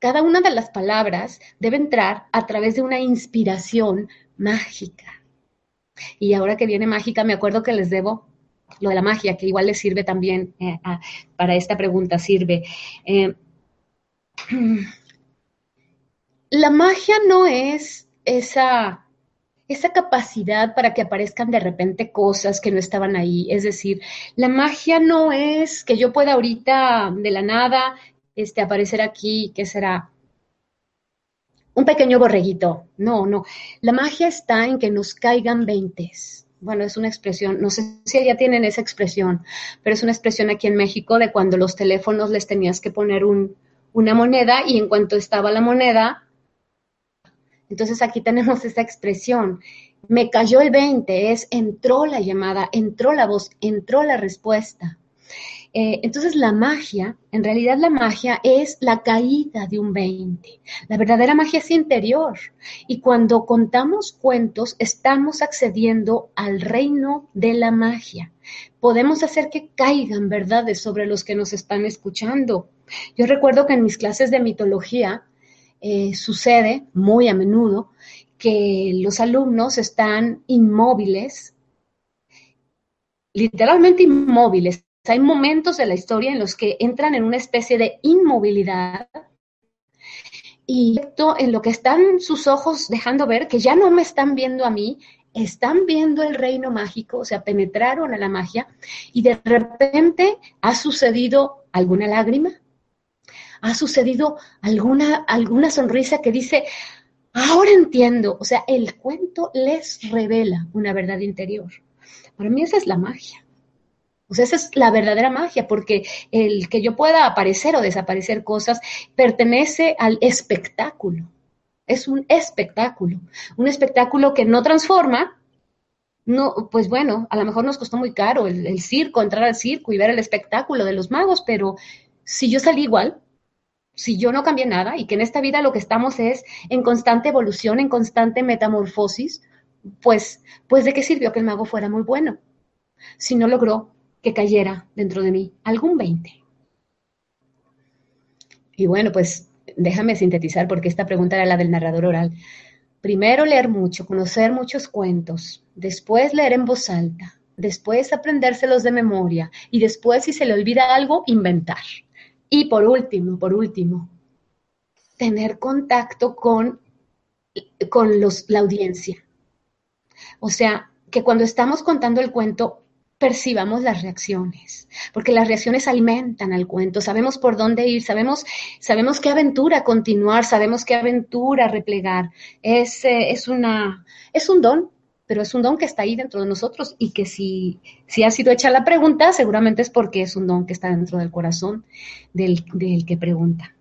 Cada una de las palabras debe entrar a través de una inspiración mágica. Y ahora que viene mágica, me acuerdo que les debo lo de la magia, que igual les sirve también eh, para esta pregunta, sirve. Eh, <clears throat> la magia no es esa, esa capacidad para que aparezcan de repente cosas que no estaban ahí. Es decir, la magia no es que yo pueda ahorita de la nada este, aparecer aquí, ¿qué será? Un pequeño borreguito. No, no. La magia está en que nos caigan veintes. Bueno, es una expresión, no sé si ya tienen esa expresión, pero es una expresión aquí en México de cuando los teléfonos les tenías que poner un, una moneda y en cuanto estaba la moneda, entonces aquí tenemos esa expresión. Me cayó el 20, es entró la llamada, entró la voz, entró la respuesta. Eh, entonces la magia, en realidad la magia es la caída de un 20. La verdadera magia es interior. Y cuando contamos cuentos, estamos accediendo al reino de la magia. Podemos hacer que caigan verdades sobre los que nos están escuchando. Yo recuerdo que en mis clases de mitología eh, sucede muy a menudo que los alumnos están inmóviles, literalmente inmóviles, hay momentos de la historia en los que entran en una especie de inmovilidad y en lo que están sus ojos dejando ver que ya no me están viendo a mí, están viendo el reino mágico, o sea, penetraron a la magia y de repente ha sucedido alguna lágrima, ha sucedido alguna, alguna sonrisa que dice, ahora entiendo, o sea, el cuento les revela una verdad interior. Para mí esa es la magia. O sea, esa es la verdadera magia, porque el que yo pueda aparecer o desaparecer cosas pertenece al espectáculo. Es un espectáculo. Un espectáculo que no transforma. No, pues bueno, a lo mejor nos costó muy caro el, el circo, entrar al circo y ver el espectáculo de los magos, pero si yo salí igual, si yo no cambié nada y que en esta vida lo que estamos es en constante evolución, en constante metamorfosis, pues, pues de qué sirvió que el mago fuera muy bueno si no logró que cayera dentro de mí, algún 20. Y bueno, pues déjame sintetizar porque esta pregunta era la del narrador oral. Primero leer mucho, conocer muchos cuentos, después leer en voz alta, después aprendérselos de memoria y después si se le olvida algo, inventar. Y por último, por último, tener contacto con, con los, la audiencia. O sea, que cuando estamos contando el cuento, percibamos las reacciones, porque las reacciones alimentan al cuento, sabemos por dónde ir, sabemos, sabemos qué aventura continuar, sabemos qué aventura replegar. Es, eh, es, una, es un don, pero es un don que está ahí dentro de nosotros y que si, si ha sido hecha la pregunta, seguramente es porque es un don que está dentro del corazón del, del que pregunta.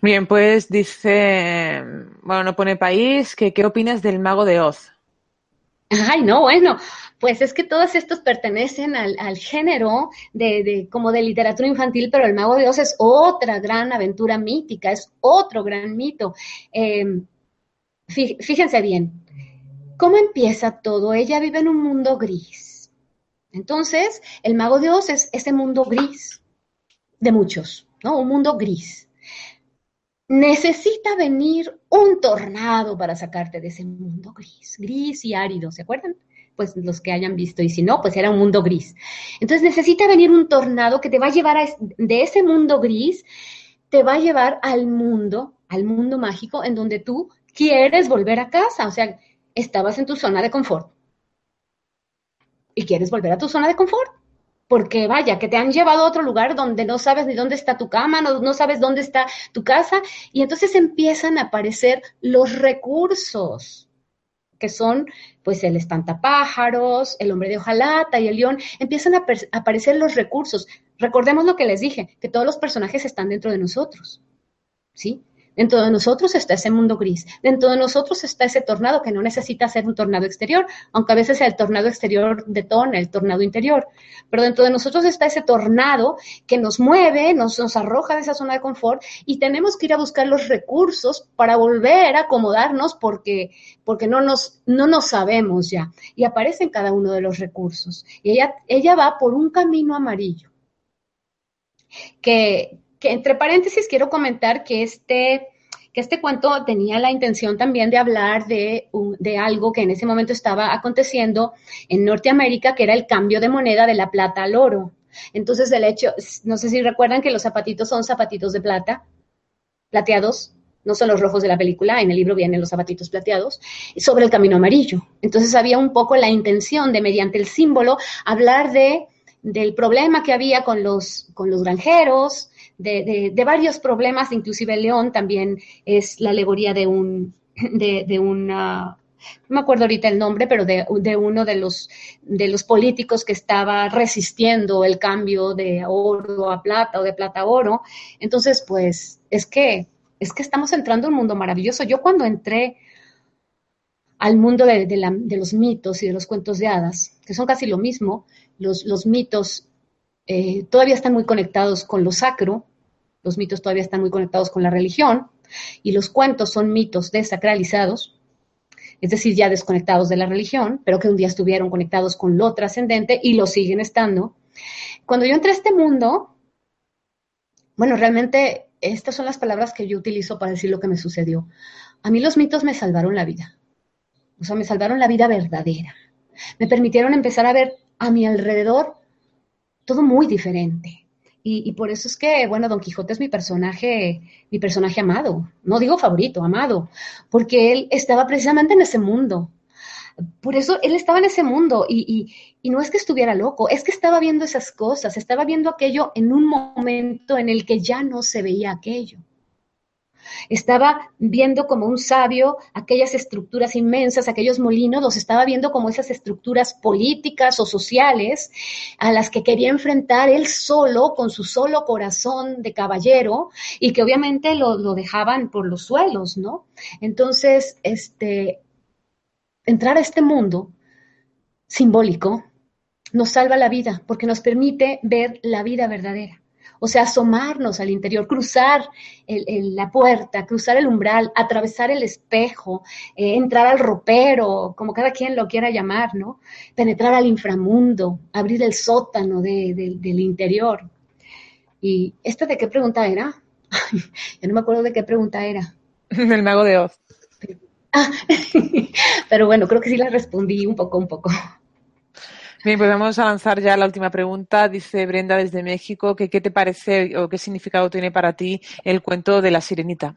Bien, pues dice, bueno, no pone país, que qué opinas del mago de Oz. Ay, no, bueno, pues es que todos estos pertenecen al, género de, como de literatura infantil, pero el mago de Oz es otra gran aventura mítica, es otro gran mito. Em, fíjense bien, ¿cómo empieza todo? Ella vive en un mundo gris. Entonces, el mago de Oz es ese mundo gris de muchos, ¿no? Un mundo gris necesita venir un tornado para sacarte de ese mundo gris, gris y árido, ¿se acuerdan? Pues los que hayan visto, y si no, pues era un mundo gris. Entonces necesita venir un tornado que te va a llevar a, de ese mundo gris, te va a llevar al mundo, al mundo mágico, en donde tú quieres volver a casa, o sea, estabas en tu zona de confort. Y quieres volver a tu zona de confort porque vaya, que te han llevado a otro lugar donde no sabes ni dónde está tu cama, no, sabes dónde está tu casa, y entonces empiezan a aparecer los recursos, que son pues el espantapájaros, el hombre de hojalata y el león, empiezan a aparecer los recursos. Recordemos lo que les dije, que todos los personajes están dentro de nosotros, ¿sí? Dentro de nosotros está ese mundo gris. Dentro de nosotros está ese tornado que no necesita ser un tornado exterior, aunque a veces el tornado exterior detona el tornado interior. Pero dentro de nosotros está ese tornado que nos mueve, nos, nos arroja de esa zona de confort y tenemos que ir a buscar los recursos para volver a acomodarnos porque, porque no, nos, no nos sabemos ya. Y aparecen cada uno de los recursos. Y ella, ella va por un camino amarillo. Que, que entre paréntesis quiero comentar que este, que este cuento tenía la intención también de hablar de, de algo que en ese momento estaba aconteciendo en Norteamérica, que era el cambio de moneda de la plata al oro. Entonces, el hecho, no sé si recuerdan que los zapatitos son zapatitos de plata, plateados, no son los rojos de la película, en el libro vienen los zapatitos plateados, sobre el camino amarillo. Entonces había un poco la intención de, mediante el símbolo, hablar de, del problema que había con los, con los granjeros, de, varios problemas, inclusive León también es la alegoría de un, de, una, no me acuerdo ahorita el nombre, pero de, uno de los, de los políticos que estaba resistiendo el cambio de oro a plata o de plata a oro. Entonces, pues, es que, es que estamos entrando en un mundo maravilloso. Yo cuando entré al mundo de, los mitos y de los cuentos de hadas, que son casi lo mismo, los, los mitos eh, todavía están muy conectados con lo sacro, los mitos todavía están muy conectados con la religión, y los cuentos son mitos desacralizados, es decir, ya desconectados de la religión, pero que un día estuvieron conectados con lo trascendente y lo siguen estando. Cuando yo entré a este mundo, bueno, realmente estas son las palabras que yo utilizo para decir lo que me sucedió. A mí los mitos me salvaron la vida, o sea, me salvaron la vida verdadera. Me permitieron empezar a ver a mi alrededor todo muy diferente. Y, por eso es que, bueno, Don Quijote es mi personaje, mi personaje amado. No digo favorito, amado, porque él estaba precisamente en ese mundo. Por eso él estaba en ese mundo y, y, no es que estuviera loco, es que estaba viendo esas cosas, estaba viendo aquello en un momento en el que ya no se veía aquello. Estaba viendo como un sabio aquellas estructuras inmensas, aquellos molinos, los estaba viendo como esas estructuras políticas o sociales a las que quería enfrentar él solo, con su solo corazón de caballero, y que obviamente lo, lo dejaban por los suelos, ¿no? Entonces, este, entrar a este mundo simbólico nos salva la vida porque nos permite ver la vida verdadera. O sea, asomarnos al interior, cruzar la puerta, cruzar el umbral, atravesar el espejo, eh, entrar al ropero, como cada quien lo quiera llamar, ¿no? Penetrar al inframundo, abrir el sótano del interior. ¿Y esta de qué pregunta era? <laughs> Yo no me acuerdo de qué pregunta era. <laughs> El mago de Oz. Ah, <laughs> pero bueno, creo que sí la respondí un poco, un poco. Bien, pues vamos a lanzar ya la última pregunta. Dice Brenda desde México que qué te parece o qué significado tiene para ti el cuento de la sirenita.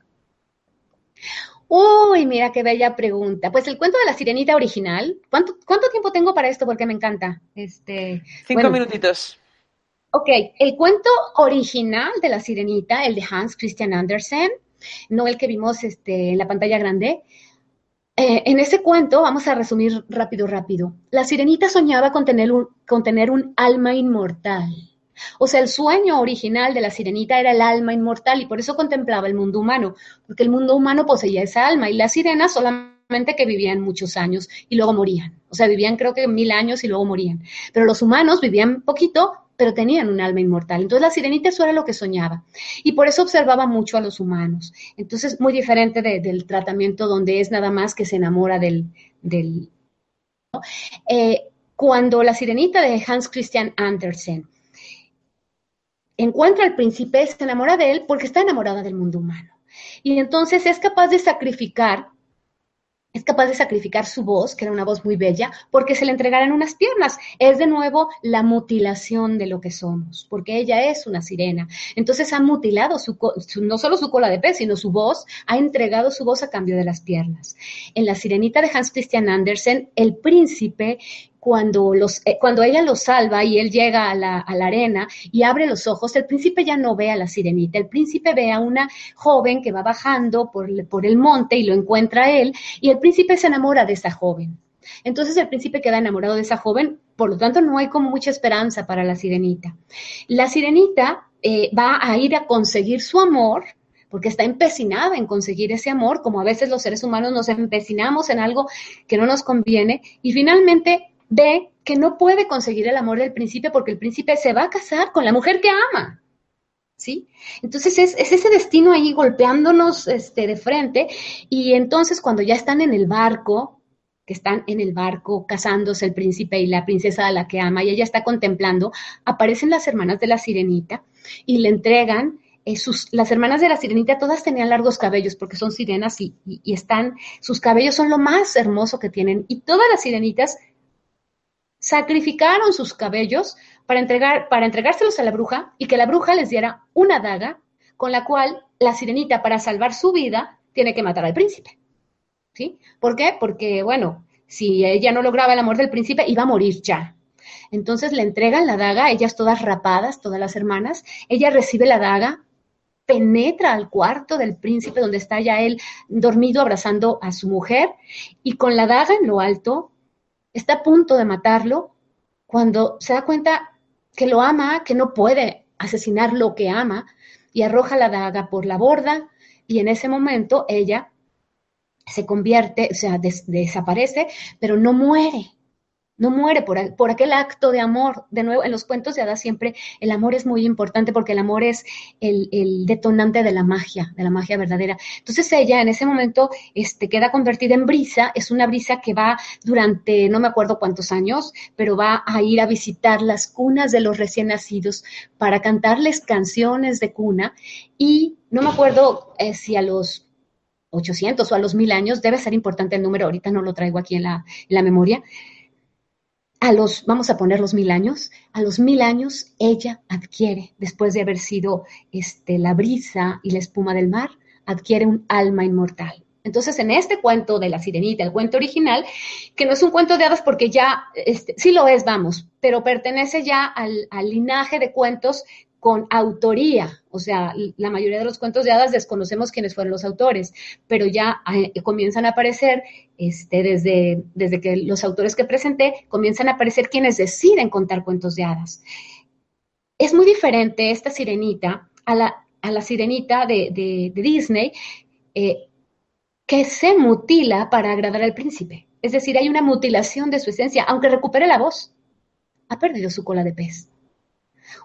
Uy, mira qué bella pregunta. Pues el cuento de la sirenita original, ¿cuánto, cuánto tiempo tengo para esto? Porque me encanta. Este, Cinco minutitos. Ok, el cuento original de la sirenita, el de Hans Christian Andersen, no el que vimos este, en la pantalla grande, eh, en ese cuento, vamos a resumir rápido, rápido. La sirenita soñaba con tener, un, con tener un alma inmortal. O sea, el sueño original de la sirenita era el alma inmortal y por eso contemplaba el mundo humano, porque el mundo humano poseía esa alma y las sirenas solamente que vivían muchos años y luego morían. O sea, vivían creo que mil años y luego morían. Pero los humanos vivían poquito, pero tenían un alma inmortal. Entonces la sirenita eso era lo que soñaba. Y por eso observaba mucho a los humanos. Entonces, muy diferente del tratamiento donde es nada más que se enamora del... del eh, cuando la sirenita de Hans Christian Andersen encuentra al príncipe, se enamora de él porque está enamorada del mundo humano. Y entonces es capaz de sacrificar es capaz de sacrificar su voz, que era una voz muy bella, porque se le entregaran unas piernas. Es de nuevo la mutilación de lo que somos, porque ella es una sirena. Entonces ha mutilado su, no solo su cola de pez, sino su voz, ha entregado su voz a cambio de las piernas. En la sirenita de Hans Christian Andersen, el príncipe eh, cuando ella lo salva y él llega a la, arena y abre los ojos, el príncipe ya no ve a la sirenita, el príncipe ve a una joven que va bajando por, el monte y lo encuentra él y el príncipe se enamora de esa joven. Entonces el príncipe queda enamorado de esa joven, por lo tanto no hay como mucha esperanza para la sirenita. La sirenita eh, va a ir a conseguir su amor, porque está empecinada en conseguir ese amor, como a veces los seres humanos nos empecinamos en algo que no nos conviene, y finalmente ve que no puede conseguir el amor del príncipe porque el príncipe se va a casar con la mujer que ama. ¿Sí? Entonces es, ese destino ahí golpeándonos este, de frente y entonces cuando ya están en el barco, que están en el barco casándose el príncipe y la princesa a la que ama y ella está contemplando, aparecen las hermanas de la sirenita y le entregan eh, sus, las hermanas de la sirenita todas tenían largos cabellos porque son sirenas y, y, están, sus cabellos son lo más hermoso que tienen y todas las sirenitas sacrificaron sus cabellos para, entregar, para entregárselos a la bruja y que la bruja les diera una daga con la cual la sirenita, para salvar su vida, tiene que matar al príncipe. ¿Sí? ¿Por qué? Porque, bueno, si ella no lograba el amor del príncipe, iba a morir ya. Entonces le entregan la daga, ellas todas rapadas, todas las hermanas, ella recibe la daga, penetra al cuarto del príncipe donde está ya él dormido abrazando a su mujer y con la daga en lo alto está a punto de matarlo cuando se da cuenta que lo ama, que no puede asesinar lo que ama y arroja la daga por la borda y en ese momento ella se convierte, o sea, desaparece, pero no muere no muere por, por, aquel acto de amor. De nuevo, en los cuentos de hadas siempre el amor es muy importante porque el amor es el, el, detonante de la magia, de la magia verdadera. Entonces ella en ese momento este, queda convertida en brisa, es una brisa que va durante no me acuerdo cuántos años, pero va a ir a visitar las cunas de los recién nacidos para cantarles canciones de cuna y no me acuerdo eh, si a los 800 o a los 1000 años, debe ser importante el número, ahorita no lo traigo aquí en la, en la memoria, a los, vamos a poner los mil años, a los mil años ella adquiere, después de haber sido este, la brisa y la espuma del mar, adquiere un alma inmortal. Entonces, en este cuento de la sirenita, el cuento original, que no es un cuento de hadas porque ya, este, sí lo es, vamos, pero pertenece ya al, al linaje de cuentos con autoría, o sea, la mayoría de los cuentos de hadas desconocemos quiénes fueron los autores, pero ya eh, comienzan a aparecer, este, desde, desde que los autores que presenté, comienzan a aparecer quienes deciden contar cuentos de hadas. Es muy diferente esta sirenita a la, a la sirenita de, Disney, eh, que se mutila para agradar al príncipe. Es decir, hay una mutilación de su esencia, aunque recupere la voz, ha perdido su cola de pez.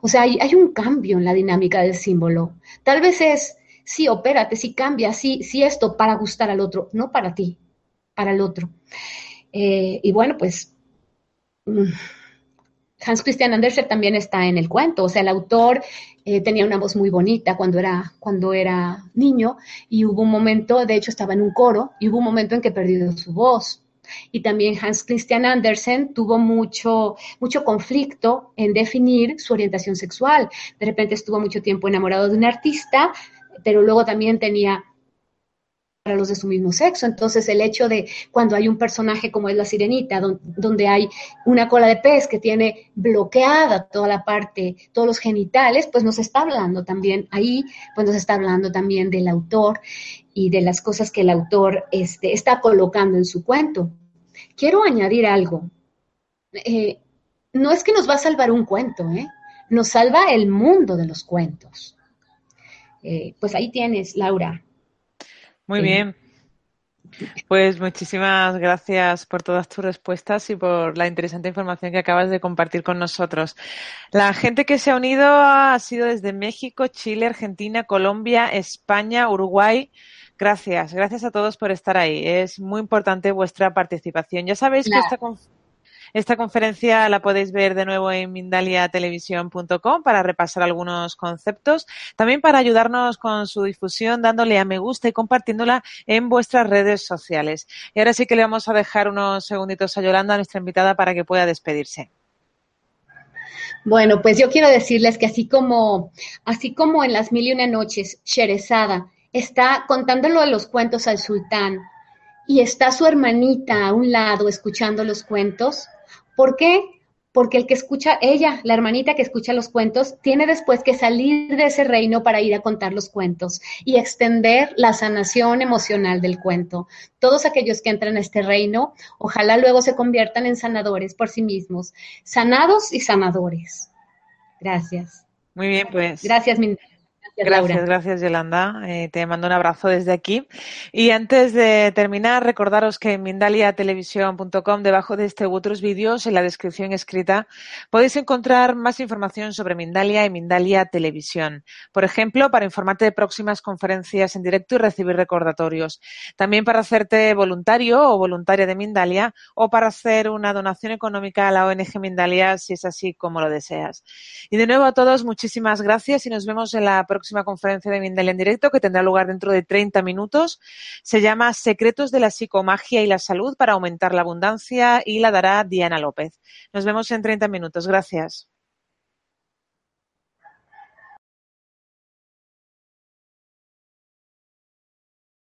O sea, hay, un cambio en la dinámica del símbolo. Tal vez es, sí, opérate, sí cambia, sí, sí esto para gustar al otro, no para ti, para el otro. Eh, y bueno, pues mm, Hans Christian Andersen también está en el cuento, o sea, el autor eh, tenía una voz muy bonita cuando era, cuando era niño y hubo un momento, de hecho estaba en un coro, y hubo un momento en que perdió su voz. Y también Hans Christian Andersen tuvo mucho, mucho conflicto en definir su orientación sexual. De repente estuvo mucho tiempo enamorado de un artista, pero luego también tenía para los de su mismo sexo. Entonces, el hecho de cuando hay un personaje como es la sirenita, donde hay una cola de pez que tiene bloqueada toda la parte, todos los genitales, pues nos está hablando también ahí, pues nos está hablando también del autor y de las cosas que el autor este, está colocando en su cuento. Quiero añadir algo. Eh, no es que nos va a salvar un cuento, ¿eh? nos salva el mundo de los cuentos. Eh, pues ahí tienes, Laura. Muy bien. Pues muchísimas gracias por todas tus respuestas y por la interesante información que acabas de compartir con nosotros. La gente que se ha unido ha sido desde México, Chile, Argentina, Colombia, España, Uruguay. Gracias, gracias a todos por estar ahí. Es muy importante vuestra participación. Ya sabéis que esta esta conferencia la podéis ver de nuevo en mindaliatelevisión.com para repasar algunos conceptos, también para ayudarnos con su difusión dándole a me gusta y compartiéndola en vuestras redes sociales. Y ahora sí que le vamos a dejar unos segunditos a Yolanda, nuestra invitada, para que pueda despedirse. Bueno, pues yo quiero decirles que así como, así como en las mil y una noches, Sherezada está contándolo de los cuentos al sultán y está su hermanita a un lado escuchando los cuentos, ¿Por qué? Porque el que escucha, ella, la hermanita que escucha los cuentos, tiene después que salir de ese reino para ir a contar los cuentos y extender la sanación emocional del cuento. Todos aquellos que entran a este reino, ojalá luego se conviertan en sanadores por sí mismos, sanados y sanadores. Gracias. Muy bien, pues. Gracias, Minda. Gracias, gracias, Yolanda. Eh, te mando un abrazo desde aquí. Y antes de terminar, recordaros que en mindaliatelevisión.com, debajo de este u otros vídeos, en la descripción escrita, podéis encontrar más información sobre Mindalia y Mindalia Televisión. Por ejemplo, para informarte de próximas conferencias en directo y recibir recordatorios. También para hacerte voluntario o voluntaria de Mindalia o para hacer una donación económica a la ONG Mindalia si es así como lo deseas. Y de nuevo a todos, muchísimas gracias y nos vemos en la próxima próxima conferencia de Mindel en directo que tendrá lugar dentro de 30 minutos. Se llama Secretos de la psicomagia y la salud para aumentar la abundancia y la dará Diana López. Nos vemos en 30 minutos. Gracias.